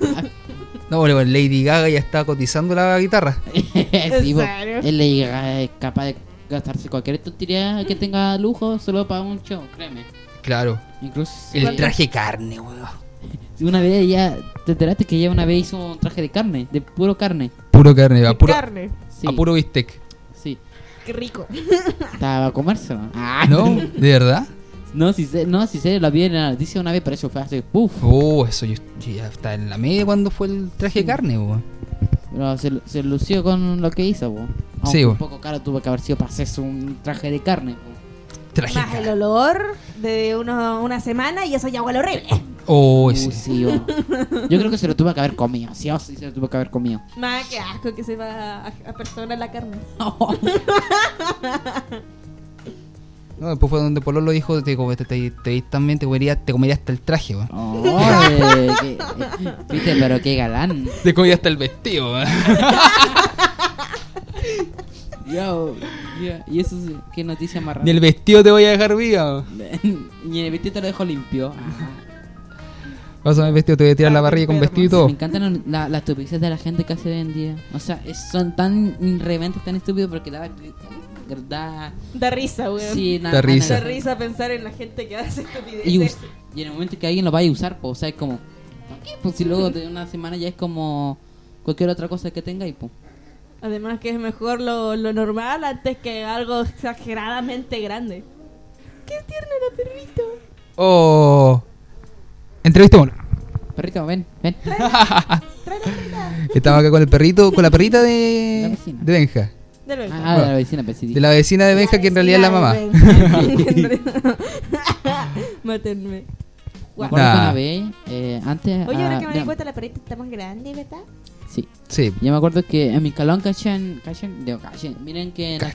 No, bueno, Lady Gaga ya está cotizando la guitarra. sí, po. serio? Él le es capaz de gastarse cualquier tontería que tenga lujo solo para un show, créeme. Claro. Incluso El traje carne, weón. Una vez ya te enteraste que ya una vez hizo un traje de carne, de puro carne. Puro carne, a puro, Carne. Sí, a puro bistec. sí. Qué rico. Estaba a comérselo. Ah, ¿No? ¿De verdad? No, si sé, no, si sé, la vi en la noticia una vez, pero eso fue hace, puf. Oh, eso yo, yo ya está en la media cuando fue el traje de carne, weón. Pero se, se lució con lo que hizo. Aunque Sí, un po. poco caro tuvo que haber sido para hacerse un traje de carne, po. Traje Más el carne. olor de uno, una semana y eso ya huele horrible. Oh, Uh, po. Yo creo que se lo tuvo que haber comido, sí o sí se lo tuvo que haber comido. Más que asco que se va a, a la carne. No, después fue donde Polo lo dijo, te, te, te, te, también te comería, te comería hasta el traje, weón. Oye, qué- Viste, pero qué galán. Te comería hasta el vestido, weón. Yo, y eso es- qué noticia más Ni rara. el vestido te voy a dejar viva. y el vestido te lo dejo limpio. Ajá. Pásame el vestido, te voy a tirar la barriga con vestido. Me encantan la- las estupideces de la gente que hace hoy en día. O sea, es- son tan irreverentes, tan estúpidos porque da. da Da risa, weón. sí, na- Da risa. Da risa pensar en la gente que hace estupideces. y, us- y en el momento que alguien lo vaya a usar, pues, o sea, es como. ¿Para qué? Pues si luego de una semana ya es como cualquier otra cosa que tenga y pues. Además que es mejor lo, lo normal antes que algo exageradamente grande. ¡Qué tierno el perrito! Oh. Entrevistémoslo. Perrito, ven, ven. Estaba acá con el perrito, con la perrita La de, vecina. de Benja. De lo Ah, de la vecina, pues. De la vecina de Benja, que en realidad es la mamá. Mátenme. Que Nah. una vez, eh, antes. Oye, ahora ah, que me ya- di cuenta, la perrita está más grande, ¿verdad? Sí. Sí. Yo me acuerdo que en mi calón, cachen, cachen, digo, cachen. Miren que en la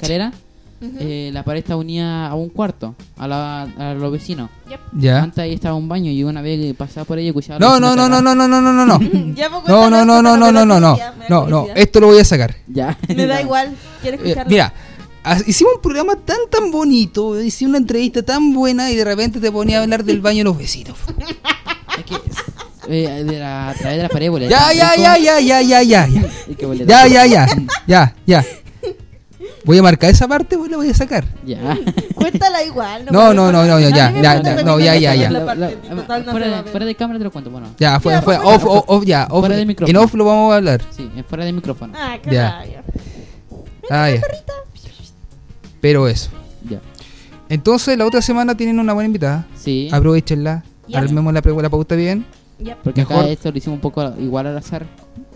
Escalera eh, la pared está unida a un cuarto, a, la, a los vecinos. Ya. Antes ahí estaba un baño y una vez que pasaba por ahí escuchaba. No, no, no, no, no, no, no, no, no, no. Pues, No, no, no, no, no, no, no, no. No, no, curiosidad. esto lo voy a sacar. Ya. Me da igual, quiero Eh, escucharlo. mira, hicimos un programa tan tan bonito, hicimos una entrevista tan buena y de repente te ponía a hablar del baño de los vecinos. Es que. eh, de la, a través de la pared, boleta. Ya, ya, ya, ya, ya, ya, ya. Ya, ya, ya, ya, ya. Voy a marcar esa parte, pues la voy a sacar. Ya. Cuéntala igual. No, me no, no, no, importa. ya, ya, ya, no, ya, ya, ya. no fuera, de, de cámara te lo cuento, bueno. Ya, fuera, fuera, off, off, off, ya, off. Fuera del micrófono. En off lo vamos a hablar. Sí, en fuera del micrófono. Ah, qué Ya. Ah. Pero eso. Ya. Entonces, la otra semana tienen una buena invitada. Sí. Aprovechenla. Armemos la, pre- la pauta bien. Ya. Porque mejor- acá esto lo hicimos un poco igual al azar.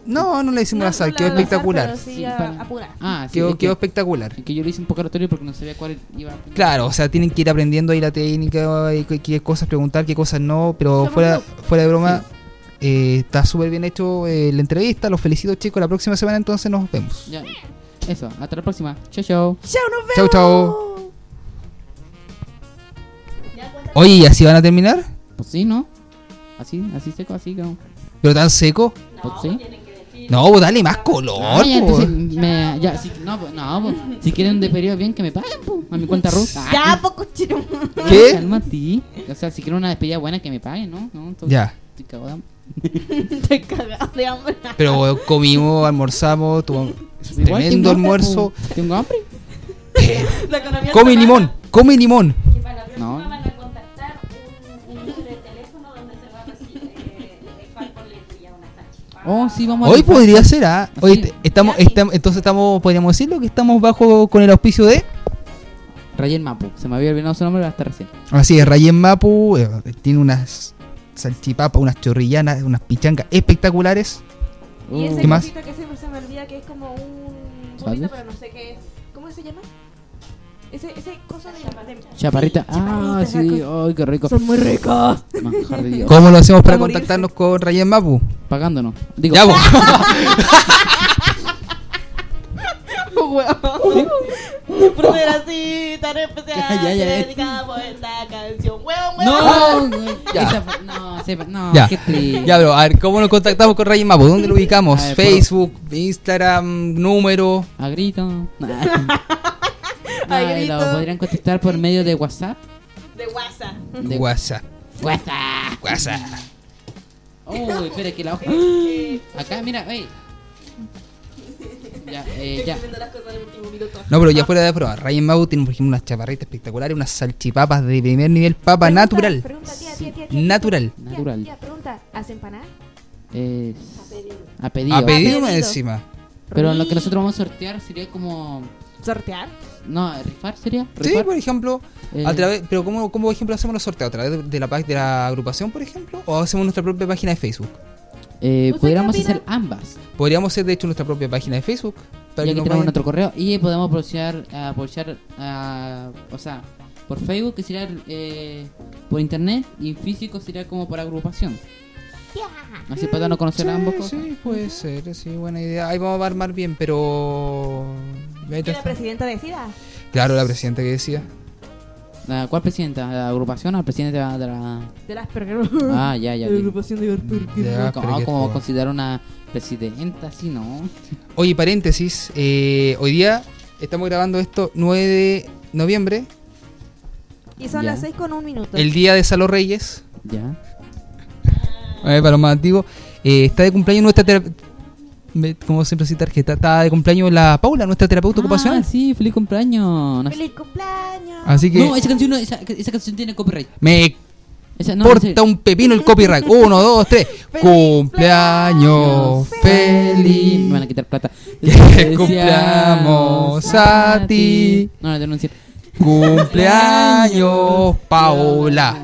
No, no le hicimos No, la sal, no quedó la al azar, espectacular. pero sí, a-. Ah, sí. Quedó, es quedó que, espectacular. es que yo lo hice un poco aleatorio porque no sabía cuál iba a Claro, o sea, tienen que ir aprendiendo ahí la técnica, y qué, qué cosas preguntar, qué cosas no, pero fuera, fuera de broma, eh, está súper bien hecho eh, la entrevista, los felicito chicos, la próxima semana entonces nos vemos. Ya. Eso, hasta la próxima. Chao, chao. Chao, nos vemos. Chau, chau. Oye, ¿y así van a terminar? Pues sí, ¿no? Así, así seco, así como. ¿Pero tan seco? Pues sí. No, pues dale más color. Ah, po. entonces, me, ya, si, no, pues, no, pues, si quieren de periodo bien que me paguen, pues, a mi cuenta rusa. Ya, poco chino. ¿Qué? Cálmate. O sea, si quieren una despedida buena que me paguen, ¿no? no entonces, Ya. Estoy cagado de hambre. Te cagas de hambre. Pero comimos, almorzamos, tuvo Igual tremendo tengo hambre, almuerzo. Tengo hambre. La economía Come está limón, come limón. Oh, sí, vamos a Hoy podría ser, ¿ah? Hoy Sí. estamos, estamos, entonces estamos, podríamos decirlo que estamos bajo con el auspicio de. Rayen Mapu. Se me había olvidado su nombre hasta recién. Así es, Rayen Mapu eh, tiene unas salchipapas, unas chorrillanas, unas pichancas espectaculares. Y ese ¿Qué más? que siempre se me olvida que es como un pero no sé qué es. ¿Cómo se llama? Ese, ese coso de, de Chaparrita. Sí, Ah, chaparrita, sí. Ay, qué rico. Son muy ricos. Manjar de Dios. ¿Cómo lo hacemos para contactarnos con Rayen Mapu? Pagándonos. Digo, Ya, po. Huevón. Por ser así, tan especial, Ya, ya, ya. te dedicamos esta canción. Huevón, huevón. No, Ya. esa fue- no, sepa- no, Ya. qué triste. Ya, pero a ver, ¿cómo nos contactamos con Rayen Mapu? ¿Dónde lo ubicamos? A ver, por- Facebook, Instagram, número. A grito. No, y grito. lo podrían contestar por medio de WhatsApp. De WhatsApp. De WhatsApp. WhatsApp. WhatsApp. Uy, espera que la hoja. Acá, mira, ey. Ya, eh, ya. Escribiendo las cosas en el último minuto. No, pero ya fuera de prueba. Rayen Mapu tiene, por ejemplo, unas chaparritas espectaculares, unas salchipapas de primer nivel, papa Pregunta, natural. Pregunta, tía, tía, tía, tía, Natural. tía, Natural. Tía, pregunta, ¿hacen empanadas? Es a pedido. A pedido más pedido. encima. Pero lo que nosotros vamos a sortear sería como. ¿Sortear? No, rifar sería. Sí, por ejemplo, Eh, a través, pero ¿cómo, cómo por ejemplo hacemos los sorteos? ¿A través de, de la página de la agrupación, por ejemplo? ¿O hacemos nuestra propia página de Facebook? eh, ¿Usted podríamos hacer ambas. Podríamos hacer, de hecho, nuestra propia página de Facebook. Para ya que tenemos vayan- nuestro correo y podemos aprovechar, aprovechar ah, o sea, por Facebook que sería eh, por internet y físico sería como por agrupación. Así para no conocer Sí, a ambos cosas. sí, puede ser, sí, buena idea. Ahí vamos a armar bien, pero... Que la presidenta decida. Claro, la presidenta que decía. La- ¿Cuál presidenta? ¿La agrupación o el presidente de la... de la- De las Asperger. Ah, ya, ya. De la agrupación de Asperger. Ya, ¿Cómo, cómo considerar una presidenta así, no? Oye, paréntesis, eh, hoy día estamos grabando esto 9 de noviembre, Y son Ya. las 6 con un minuto. el día de Salo Reyes. Ya. A ver, para los más antiguos, eh, está de cumpleaños nuestra terapeuta. Como siempre así tarjeta, está de cumpleaños la Paula, nuestra terapeuta Ah, ocupacional. sí, feliz cumpleaños. No, ¡Feliz cumpleaños! Así que no, esa canción no, esa, esa canción tiene copyright. me Esa- no, Porta un pepino el copyright. Uno, dos, tres. Cumpleaños Me feliz. van a quitar plata. Que cumplamos a ti. No, no denunciar. Cumpleaños, Paola.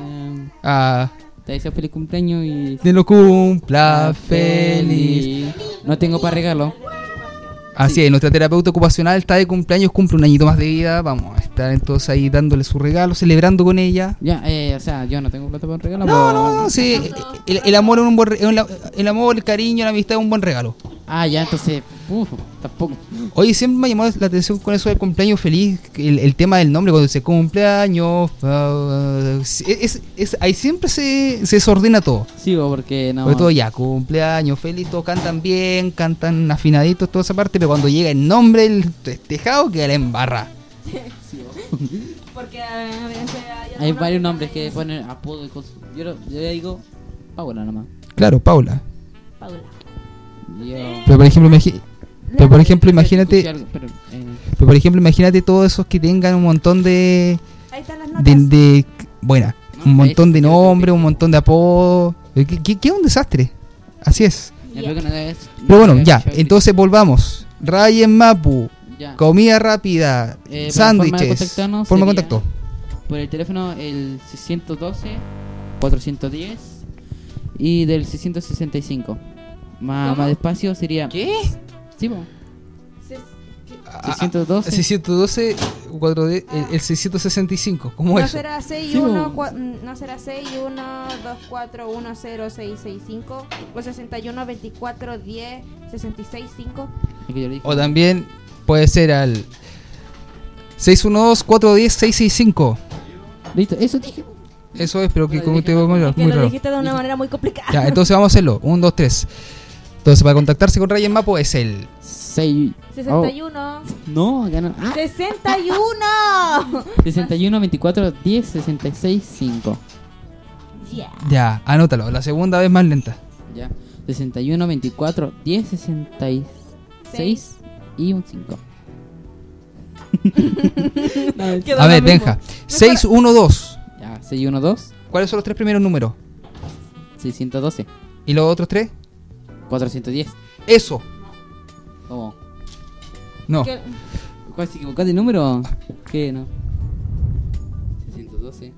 Ah, Te deseo feliz cumpleaños y. de lo cumpla feliz. No tengo para regalo. Así es, nuestra terapeuta ocupacional está de cumpleaños, cumple un añito más de vida. Vamos a estar entonces ahí dándole su regalo, celebrando con ella. Ya, eh, o sea, yo no tengo plata para un regalo. No, pero- no, no, sí. El, el amor es un buen el amor, el cariño, la amistad es un buen regalo. Ah, ya, entonces. Uf, tampoco. Oye, siempre me ha llamado la atención con eso del cumpleaños feliz, el, el tema del nombre, cuando dice cumpleaños, ah, es, es- ahí siempre se, se desordena todo. Sigo porque no. Sobre todo ya, cumpleaños feliz, todos cantan bien, cantan afinaditos, toda esa parte, pero cuando llega el nombre, el festejado, queda la embarra. Porque a veces hay, Hay varios nombres que ponen apodo y cosas. Yo, yo le digo Paula nomás. Claro, Paula. Paula. Pero por ejemplo, pero por ejemplo, imagínate, pero, eh, pero por ejemplo, imagínate todos esos que tengan un montón de, Ahí están las notas. de, de- buena, No, un montón de que- nombres, un montón de apodos. ¿Qué, qué, qué es un desastre? Así es. que Pero bueno, no ya, entonces volvamos. Ryan Mapu, Ya. comida rápida, Eh, forma de sándwiches, contactarnos forma de sería- contacto. Por el teléfono el 612 410 y del 665. Más, más despacio sería. ¿Qué? Sí, po. Ah, 612. 612, 4D, el, el 665, ¿cómo no es? será 6 Sí, 1 bo. no será 6 1 2 4 1 0 6 6 5 o 61 24 10 66 5 Es que yo le dije. O también puede ser al 612-410-665. Listo, eso dije. Eso es, pero que como te muy raro. que muy lo dijiste de una manera muy complicada Ya, entonces vamos a hacerlo. 1, 2, 3. Entonces, para contactarse con Ryan Mapo es el 6. 61 No, acá no. Ah, 61 61 24 10 66 5. yeah. Ya, anótalo. La segunda vez más lenta. Ya. 61 24 10 66 y un 5. Quedó A ver. Benja. 612. Ya, 612 ¿Cuáles son los tres primeros números? 612 ¿Y los otros tres? 410. Eso. ¿Cómo? No. ¿Qué? ¿Cuál se equivocaste el número? ¿Qué no? 612.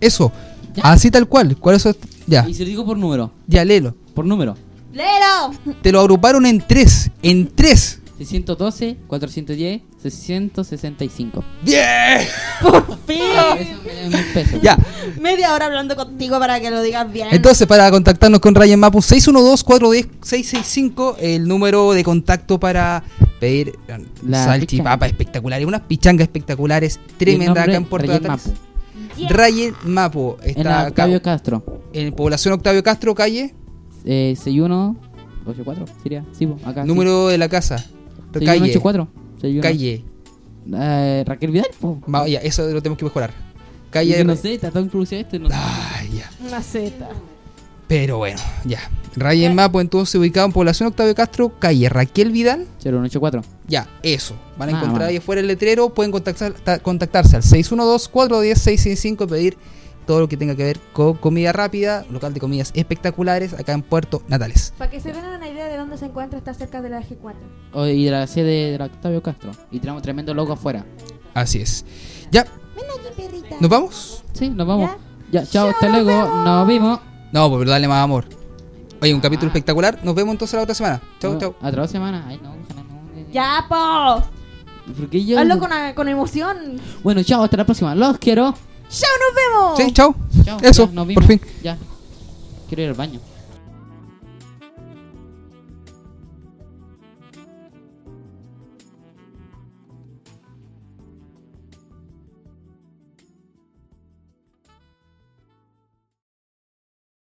Eso. Ya. Así tal cual. ¿Cuáles son? Ya. Y se lo digo por número. Ya, léelo. Por número. ¡Lero! Te lo agruparon en tres. En tres. 612, 410, 665. ¡Bien! ¡Fin! Eso me da mil pesos. Ya. Media hora hablando contigo para que lo digas bien. Entonces, para contactarnos con Ryan Mapu, 612-410-665, el número de contacto para pedir eh, La salchipapa espectaculares, unas pichangas espectaculares tremendas acá en Puerto Ryan. Mapu. Yeah. Ryan Mapu En está la acá Octavio Castro. en población Octavio Castro, calle, Eh, 6184 sería. Sí, acá. número de la casa, calle, 6184. 61. calle. Eh, Raquel Vidal, ya, eso lo tenemos que mejorar. Calle. no sé, está todo pronunciado esto. No sé. Ay, ya. Una Z. Pero bueno, ya. Ryan Mapu entonces ubicado en población Octavio Castro, calle Raquel Vidal. 0184. Ya, eso. Van a Ah, encontrar bueno. ahí afuera el letrero. Pueden contactar, ta- contactarse al 612-410-665 y pedir todo lo que tenga que ver con comida rápida, local de comidas espectaculares acá en Puerto Natales. Para que se den una idea de dónde se encuentra, está cerca de la G4. Oh, y de la sede de la Octavio Castro. Y tenemos tremendo logo afuera. Así es. Ya, ¿nos vamos? Sí, nos vamos. Ya, chao, hasta luego. Nos vimos. No, pues dale más amor. Oye, un capítulo espectacular. Nos vemos entonces la otra semana. Chau, No, chau. A otra semana. Ay, no, ojalá no. ¡Ya, po! Hazlo con, con emoción. Bueno, chao, hasta la próxima. Los quiero. ¡Chao, nos vemos! Sí, chau. Chao. Eso, ya, nos por vimos. fin. Ya. Quiero ir al baño.